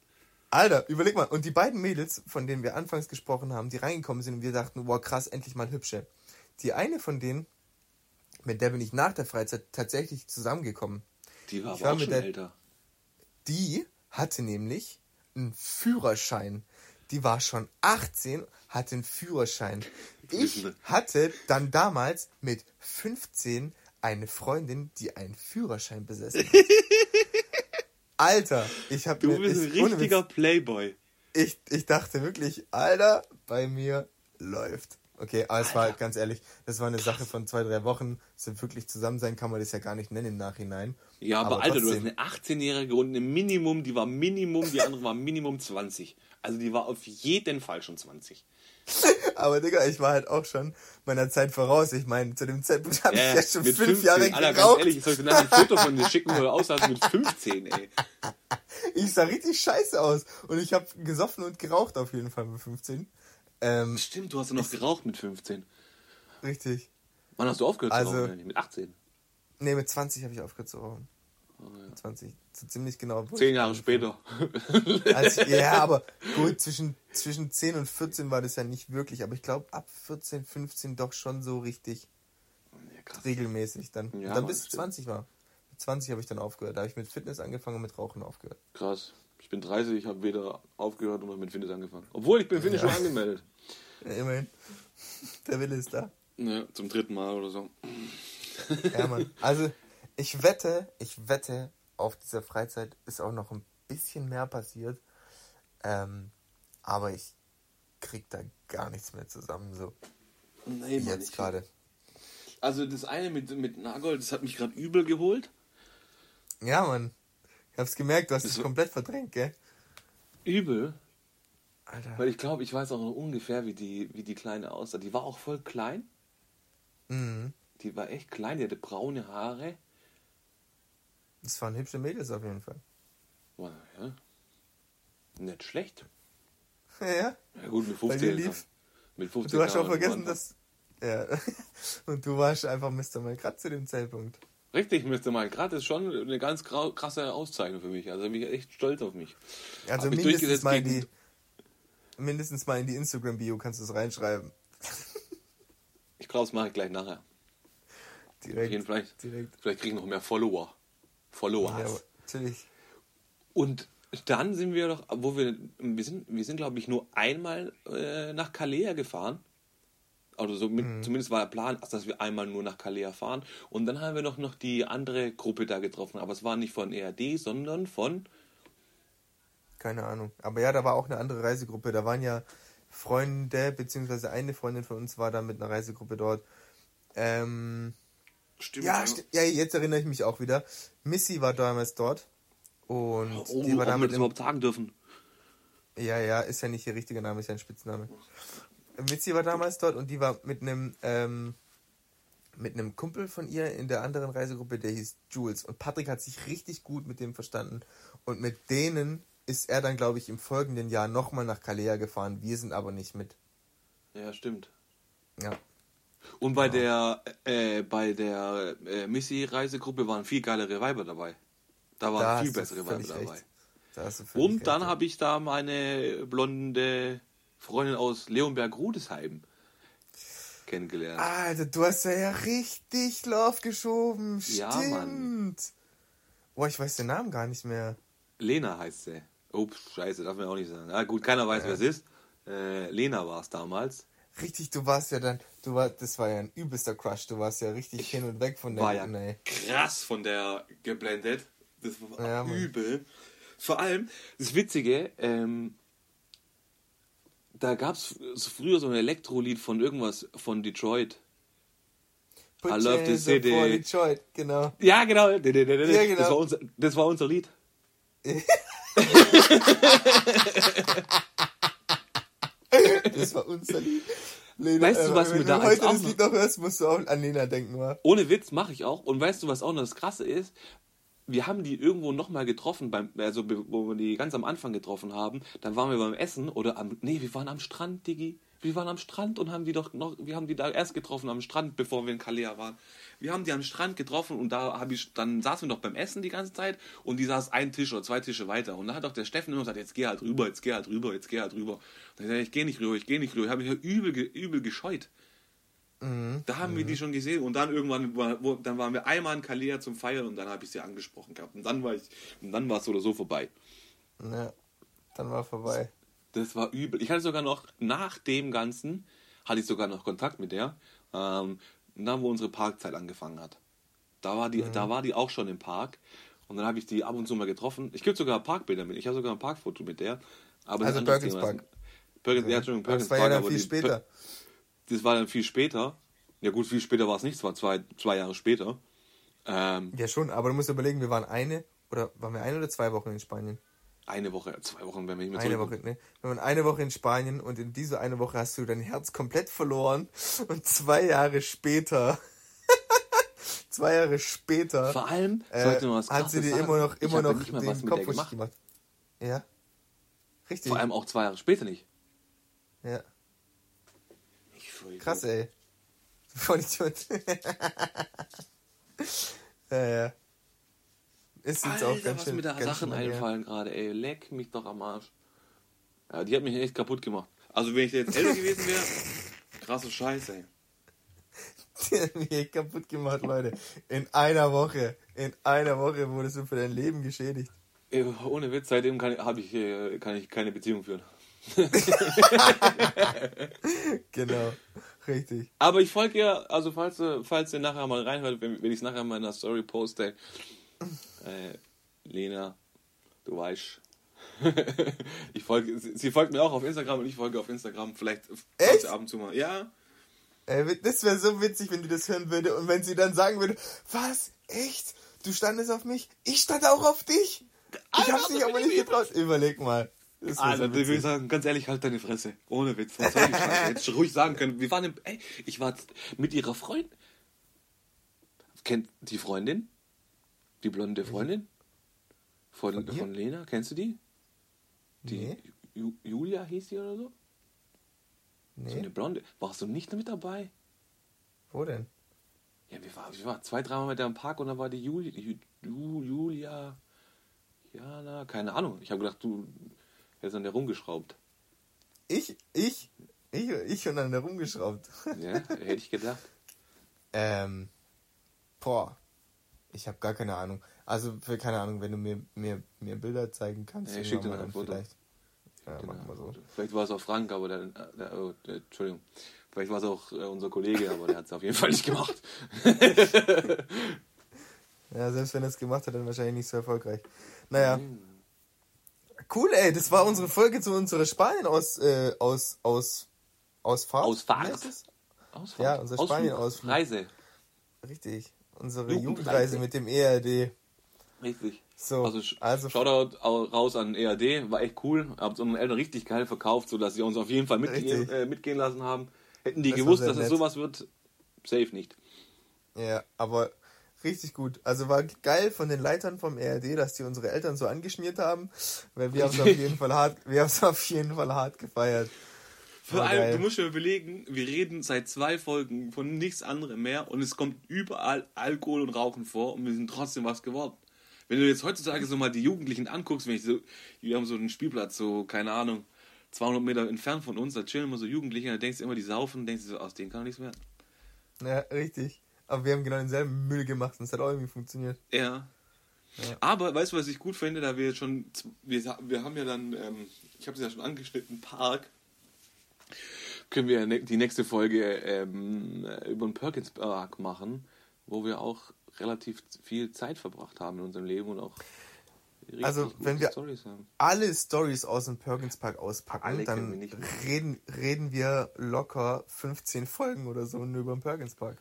Alter, überleg mal. Und die beiden Mädels, von denen wir anfangs gesprochen haben, die reingekommen sind und wir dachten, wow, krass, endlich mal hübsche. Die eine von denen, mit der bin ich nach der Freizeit tatsächlich zusammengekommen. Die war Ich aber war auch schon der- älter. Die hatte nämlich einen Führerschein. Die war schon 18, hatte einen Führerschein. Ich hatte dann damals mit 15 eine Freundin, die einen Führerschein besessen hat. Alter, ich habe Du bist ein richtiger Playboy. ich, ich dachte wirklich, Alter, bei mir läuft. Okay, aber es war halt ganz ehrlich, das war eine Sache von zwei, drei Wochen. So wirklich zusammen sein kann man das ja gar nicht nennen im Nachhinein. Ja, aber, Alter, du hast trotzdem. eine 18-Jährige und eine Minimum, die war Minimum, die andere war Minimum 20. Also die war auf jeden Fall schon 20. Aber Digga, ich war halt auch schon meiner Zeit voraus. Ich meine, zu dem Zeitpunkt habe ich ja schon fünf 15. Jahre Alter, ganz geraucht. ehrlich, ich sollte nachher ein Foto von dir schicken, wo du aussahst mit 15, ey. Ich sah richtig scheiße aus. Und ich habe gesoffen und geraucht auf jeden Fall mit 15. Ähm, Stimmt, du hast ja noch geraucht mit 15. richtig. Wann hast du aufgehört Also- zu rauchen? eigentlich? Mit 18. Nee, mit 20 habe ich aufgehört zu rauchen. Oh, ja. 20. So ziemlich genau. Zehn Jahre später. Also, ja, aber gut, zwischen, zwischen 10 und 14 war das ja nicht wirklich. Aber ich glaube, ab 14, 15 doch schon so richtig Ja, regelmäßig dann. Ja, dann bis ich stimmt. 20 war. Mit 20 habe ich dann aufgehört. Da habe ich mit Fitness angefangen und mit Rauchen aufgehört. Krass. Ich bin 30, ich habe weder aufgehört noch mit Fitness angefangen. Obwohl, ich bin Fitness Ja. schon angemeldet. Ja, immerhin. Der Wille ist da. Ja, zum dritten Mal oder so. Ja, Mann. Also, ich wette, ich wette, auf dieser Freizeit ist auch noch ein bisschen mehr passiert. Ähm, aber ich krieg da gar nichts mehr zusammen, so Nee, Mann, jetzt gerade. Also das eine mit, mit Nagold, das hat mich gerade übel geholt. Ja, Mann. Ich hab's gemerkt, du hast es komplett verdrängt, gell? Übel. Alter. Weil ich glaube, ich weiß auch noch ungefähr, wie die, wie die Kleine aussah. Die war auch voll klein. Mhm. Die war echt klein, die hatte braune Haare. Das waren hübsche Mädels auf jeden Fall. War, ja. Nicht schlecht. Ja. Ja gut, mit Bei 15. dir lief. Mit 15 Du hast auch vergessen, dass. Ja. Und du warst einfach Mr. Mal gerade zu dem Zeitpunkt. Richtig, Mr. Mike. Gerade ist schon eine ganz krasse Auszeichnung für mich. Also bin ich echt stolz auf mich. Also Hab mich mindestens mal, in die, mindestens mal in die Instagram-Bio kannst du es reinschreiben. Ich glaube, das mache ich gleich nachher. Direkt. Fall. Direkt. Vielleicht kriege ich noch mehr Follower. Followers. Ja, natürlich. Und dann sind wir doch, wo wir, wir sind, wir sind glaube ich nur einmal äh, nach Calais gefahren. Also so mit, Mhm. zumindest war der Plan, dass wir einmal nur nach Calais fahren. Und dann haben wir noch, noch die andere Gruppe da getroffen. Aber es war nicht von ERD, sondern von, Keine Ahnung. Aber ja, da war auch eine andere Reisegruppe. Da waren ja Freunde, beziehungsweise eine Freundin von uns war da mit einer Reisegruppe dort. Ähm, Stimmt, ja, sti- ja, jetzt erinnere ich mich auch wieder. Missy war damals dort. Und Oh, die war ob wir damit das überhaupt sagen dürfen. Ja, ja, ist ja nicht ihr richtiger Name, ist ja ein Spitzname. Mitzi war damals dort und die war mit einem ähm, mit einem Kumpel von ihr in der anderen Reisegruppe, der hieß Jules. Und Patrick hat sich richtig gut mit dem verstanden. Und mit denen ist er dann, glaube ich, im folgenden Jahr nochmal nach Kalea gefahren. Wir sind aber nicht mit. Ja, stimmt. Ja. Und bei der, äh, bei der äh, Missy-Reisegruppe waren viel geilere Weiber dabei. Da waren Da viel bessere Weiber dabei. Da Und dann habe ich da meine blonde Freundin aus Leonberg-Rudesheim kennengelernt. Alter, du hast ja, ja richtig Lauf geschoben. Ja, Stimmt. Mann. Boah, ich weiß den Namen gar nicht mehr. Lena heißt sie. Ups, scheiße, darf man auch nicht sagen. Ah, gut, keiner weiß, wer es ist. Äh, Lena war es damals. Richtig, du warst ja dann, du war, das war ja ein übelster Crush, du warst ja richtig hin und weg von der War ja ey. krass von der geblendet. Das war Ja, Mann. übel. Vor allem, das Witzige, ähm, da gab es früher so ein Elektrolied von irgendwas von Detroit. Put I love chains city. Detroit, genau. Ja, genau. Ja, genau. Das, war unser, das war unser Lied. Das war unser Lied. Lena, Weißt du, was wenn mir da du als heute auch das noch- Lied noch hörst, musst du auch an Lena denken, wa? Ohne Witz mache ich auch. Und weißt du, was auch noch das Krasse ist? Wir haben die irgendwo nochmal getroffen, beim, also wo wir die ganz am Anfang getroffen haben. Dann waren wir beim Essen oder am. Nee, wir waren am Strand, Diggi. Wir waren am Strand und haben die doch noch. Wir haben die da erst getroffen am Strand, bevor wir in Kalea waren. Wir haben die am Strand getroffen und da habe ich. Dann saßen wir doch beim Essen die ganze Zeit und die saß einen Tisch oder zwei Tische weiter. Und da hat doch der Steffen immer gesagt: Jetzt geh halt rüber, jetzt geh halt rüber, jetzt geh halt rüber. Und ich sag, ich geh nicht rüber, ich geh nicht rüber. Ich habe mich ja übel, übel gescheut. Da haben wir die schon gesehen und dann irgendwann wo, dann waren wir einmal in Kalea zum Feiern und dann habe ich sie angesprochen gehabt und dann war ich und dann war es so oder so vorbei. Ja, dann war vorbei. Das war übel. Ich hatte sogar noch nach dem Ganzen hatte ich sogar noch Kontakt mit der, ähm, dann wo unsere Parkzeit angefangen hat. Da war die, da war die auch schon im Park und dann habe ich die ab und zu mal getroffen. Ich gibt sogar Parkbilder mit. Ich habe sogar ein Parkfoto mit der. Aber das Also Perkins. Park. Perkins, ja, Entschuldigung, Das Perkins war ja Park, dann aber viel später. Das war dann viel später. Ja gut, viel später war es nicht, es war zwei, zwei Jahre später. Ähm, Ja, schon, aber du musst überlegen, wir waren eine, oder waren wir eine oder zwei Wochen in Spanien? eine Woche, zwei Wochen, wenn wir nicht mehr Eine. Woche, ne? Wir waren eine Woche in Spanien und in dieser eine Woche hast du dein Herz komplett verloren und zwei Jahre später, zwei Jahre später, Vor allem äh, hat sie dir sagen. immer noch, immer ja noch mal den Kopf gemacht. gemacht. Ja. Richtig. Vor allem auch zwei Jahre später nicht. ja. Ich voll- Krass, ey. Voll Idiot. ja, ja. Ist jetzt auch Alter, ganz was schön. mir da ganz Sachen einfallen gerade, ey. Leck mich doch am Arsch. Ja, die hat mich echt kaputt gemacht. Also wenn ich jetzt älter gewesen wäre, krasse Scheiße, ey. Die hat mich echt kaputt gemacht, Leute. In einer Woche. In einer Woche wurdest du für dein Leben geschädigt. Ohne Witz, seitdem kann, hab ich, äh, kann ich keine Beziehung führen. Genau. Richtig. Aber ich folge ihr, also falls, ihr- falls ihr nachher mal reinhört, wenn, wenn ich es nachher in meiner Story poste, äh, Lena, du weißt. ich folge, sie, sie folgt mir auch auf Instagram und ich folge auf Instagram. Vielleicht Echt? ab und zu mal. Ja, Ey, das wäre so witzig, wenn die das hören würde und wenn sie dann sagen würde, was? Echt? Du standest auf mich? Ich stand auch auf dich? Ich hab's dich aber nicht getraut. Überleg mal. Wär Also, so ich würde sagen, ganz ehrlich, halt deine Fresse. Ohne Witz. Was soll ich sagen? Hättest ruhig sagen können. Wir waren im, ey, ich war mit ihrer Freundin. Kennt die Freundin? Die blonde Freundin? Von, Von von? Lena? Kennst du die? Die Nee. Ju, Julia hieß die oder so? So Nee, eine blonde. Warst du nicht mit dabei? wo denn? Ja, wir waren, wir waren zwei, dreimal mit der im Park und dann war die Juli, Ju, Ju, Julia, Jana, keine Ahnung. Ich habe gedacht, du hättest an der rumgeschraubt. Ich, ich, ich, ich und dann da rumgeschraubt. Ja, hätte ich gedacht. Ähm, boah, ich habe gar keine Ahnung. Also, für keine Ahnung, wenn du mir, mir, mir Bilder zeigen kannst, Ja, ich irgendwann schick dir mal ein dann Foto. vielleicht. Ja, Genau. machen wir so. Vielleicht war es auch Frank, aber der, der, oh, der Entschuldigung. Vielleicht war es auch äh, unser Kollege, aber der hat es auf jeden Fall nicht gemacht. Ja, selbst wenn er es gemacht hat, dann wahrscheinlich nicht so erfolgreich. Naja. Cool, ey, das war unsere Folge zu unserer Spanien aus, äh, aus, aus. Ausfahrt. Wie heißt es? Ausfahrt. Ja, unser Ausflug. Spanien-Ausflug. Reise. Richtig. Unsere Jugendreise. Jugendreise mit dem ERD. Richtig. So, Also, also- Shoutout au- raus an EAD, war echt cool. Habt unseren Eltern richtig geil verkauft, sodass sie uns auf jeden Fall mitgehen, äh, mitgehen lassen haben. Hätten die Das gewusst, dass es nett. sowas wird, safe nicht. Ja, aber richtig gut. Also war geil von den Leitern vom ERD, dass die unsere Eltern so angeschmiert haben, weil wir haben es auf jeden Fall hart, wir haben es auf jeden Fall hart gefeiert. Vor allem, geil. du musst dir überlegen, wir reden seit zwei Folgen von nichts anderem mehr und es kommt überall Alkohol und Rauchen vor und wir sind trotzdem was geworden. Wenn du jetzt heutzutage so mal die Jugendlichen anguckst, wenn ich so, wir haben so einen Spielplatz, so, keine Ahnung, 200 Meter entfernt von uns, da chillen immer so Jugendliche und da denkst du immer, die saufen, denkst du so, aus denen kann nichts werden. Ja, richtig. Aber wir haben genau denselben Müll gemacht und es hat auch irgendwie funktioniert. Ja. Aber weißt du, was ich gut finde, da wir jetzt schon, wir, wir haben ja dann, ähm, ich habe es ja schon angeschnitten, Park, können wir ne, die nächste Folge ähm, über den Perkins Park machen, wo wir auch relativ viel Zeit verbracht haben in unserem Leben und auch also wenn wir Storys alle Stories aus dem Perkins Park auspacken, dann reden, reden wir locker 15 Folgen oder so nur über den Perkins Park.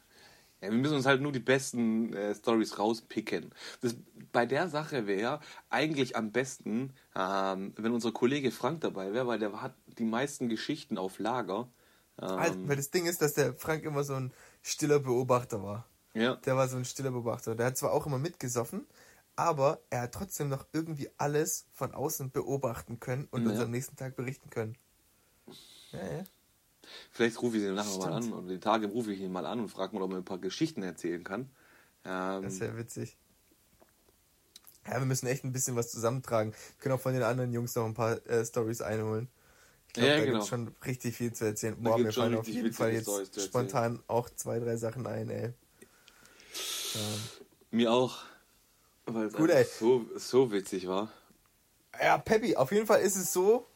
Ja, wir müssen uns halt nur die besten äh, Stories rauspicken. Das, bei der Sache wäre eigentlich am besten, ähm, wenn unser Kollege Frank dabei wäre, weil der hat die meisten Geschichten auf Lager. Ähm, halt, weil das Ding ist, dass der Frank immer so ein stiller Beobachter war. Ja. Der war so ein stiller Beobachter. Der hat zwar auch immer mitgesoffen, aber er hat trotzdem noch irgendwie alles von außen beobachten können und ja. uns am nächsten Tag berichten können. Ja, ja. Vielleicht rufe ich ihn nachher mal an oder die Tage rufe ich ihn mal an und frage mal, ob er ein paar Geschichten erzählen kann. Ähm, das wäre witzig. Ja, wir müssen echt ein bisschen was zusammentragen. Wir können auch von den anderen Jungs noch ein paar äh, Stories einholen. Ich glaube, ja, da genau. gibt schon richtig viel zu erzählen. Boah, mir fallen auf jeden Fall jetzt spontan auch zwei, drei Sachen ein, ey. Ja. Mir auch. Weil es Gut, so, so witzig war. Ja, Peppi, auf jeden Fall ist es so.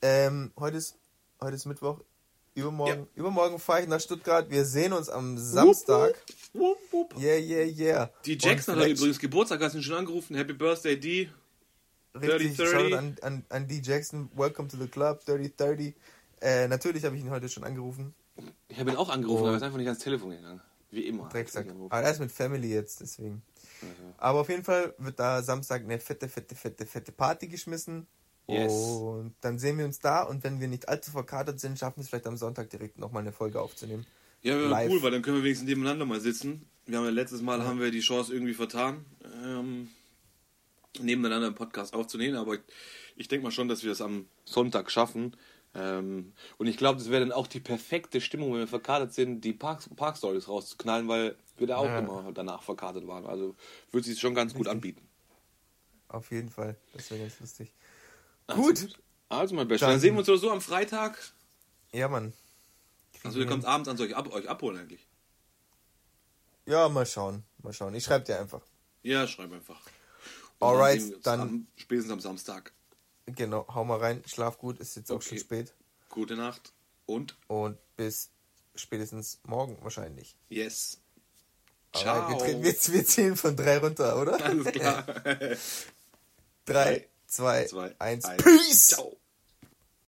Ähm, heute, ist, heute ist Mittwoch. Übermorgen, ja. übermorgen fahre ich nach Stuttgart. Wir sehen uns am Samstag. Wupp, wupp. Yeah, yeah, yeah. Die Jackson hat übrigens Geburtstag, hast du ihn schon angerufen. Happy Birthday, D. Richtig, 30, an, an, an D. Jackson. Welcome to the club, 3030. Äh, natürlich habe ich ihn heute schon angerufen. Ich habe ihn auch angerufen, aber er ist einfach nicht ans Telefon gegangen. Wie immer. Drecksack. Aber er ist mit Family jetzt, deswegen. Mhm. Aber auf jeden Fall wird da Samstag eine fette, fette, fette, fette Party geschmissen. Yes. Und dann sehen wir uns da und wenn wir nicht allzu verkatert sind, schaffen wir es vielleicht am Sonntag direkt nochmal eine Folge aufzunehmen. Ja, wäre cool, weil dann können wir wenigstens nebeneinander mal sitzen. Wir haben ja letztes Mal ja. haben wir die Chance irgendwie vertan, ähm, nebeneinander einen Podcast aufzunehmen, aber ich, ich denke mal schon, dass wir es am Sonntag schaffen. Ähm, und ich glaube, das wäre dann auch die perfekte Stimmung, wenn wir verkatert sind, die Park, Park Stories rauszuknallen, weil wir da auch ja. immer danach verkatert waren. Also würde sich schon ganz Richtig. gut anbieten. Auf jeden Fall, das wäre ganz lustig. Gut. Also, mein Bester. Dann, dann, sehen wir uns oder so am Freitag. Ja, Mann. Also, ihr kommt abends an euch, ab, euch abholen eigentlich. Ja, mal schauen. Mal schauen. Ich schreibe dir einfach. Ja, schreib einfach. Und Alright, dann. dann am, spätestens am Samstag. Genau, hau mal rein. Schlaf gut, ist jetzt okay. auch schon spät. Gute Nacht. Und? Und bis spätestens morgen wahrscheinlich. Yes. Ciao. Wir, wir, wir, zählen von drei runter, oder? Alles klar. drei. 2, 1. Peace! Ciao.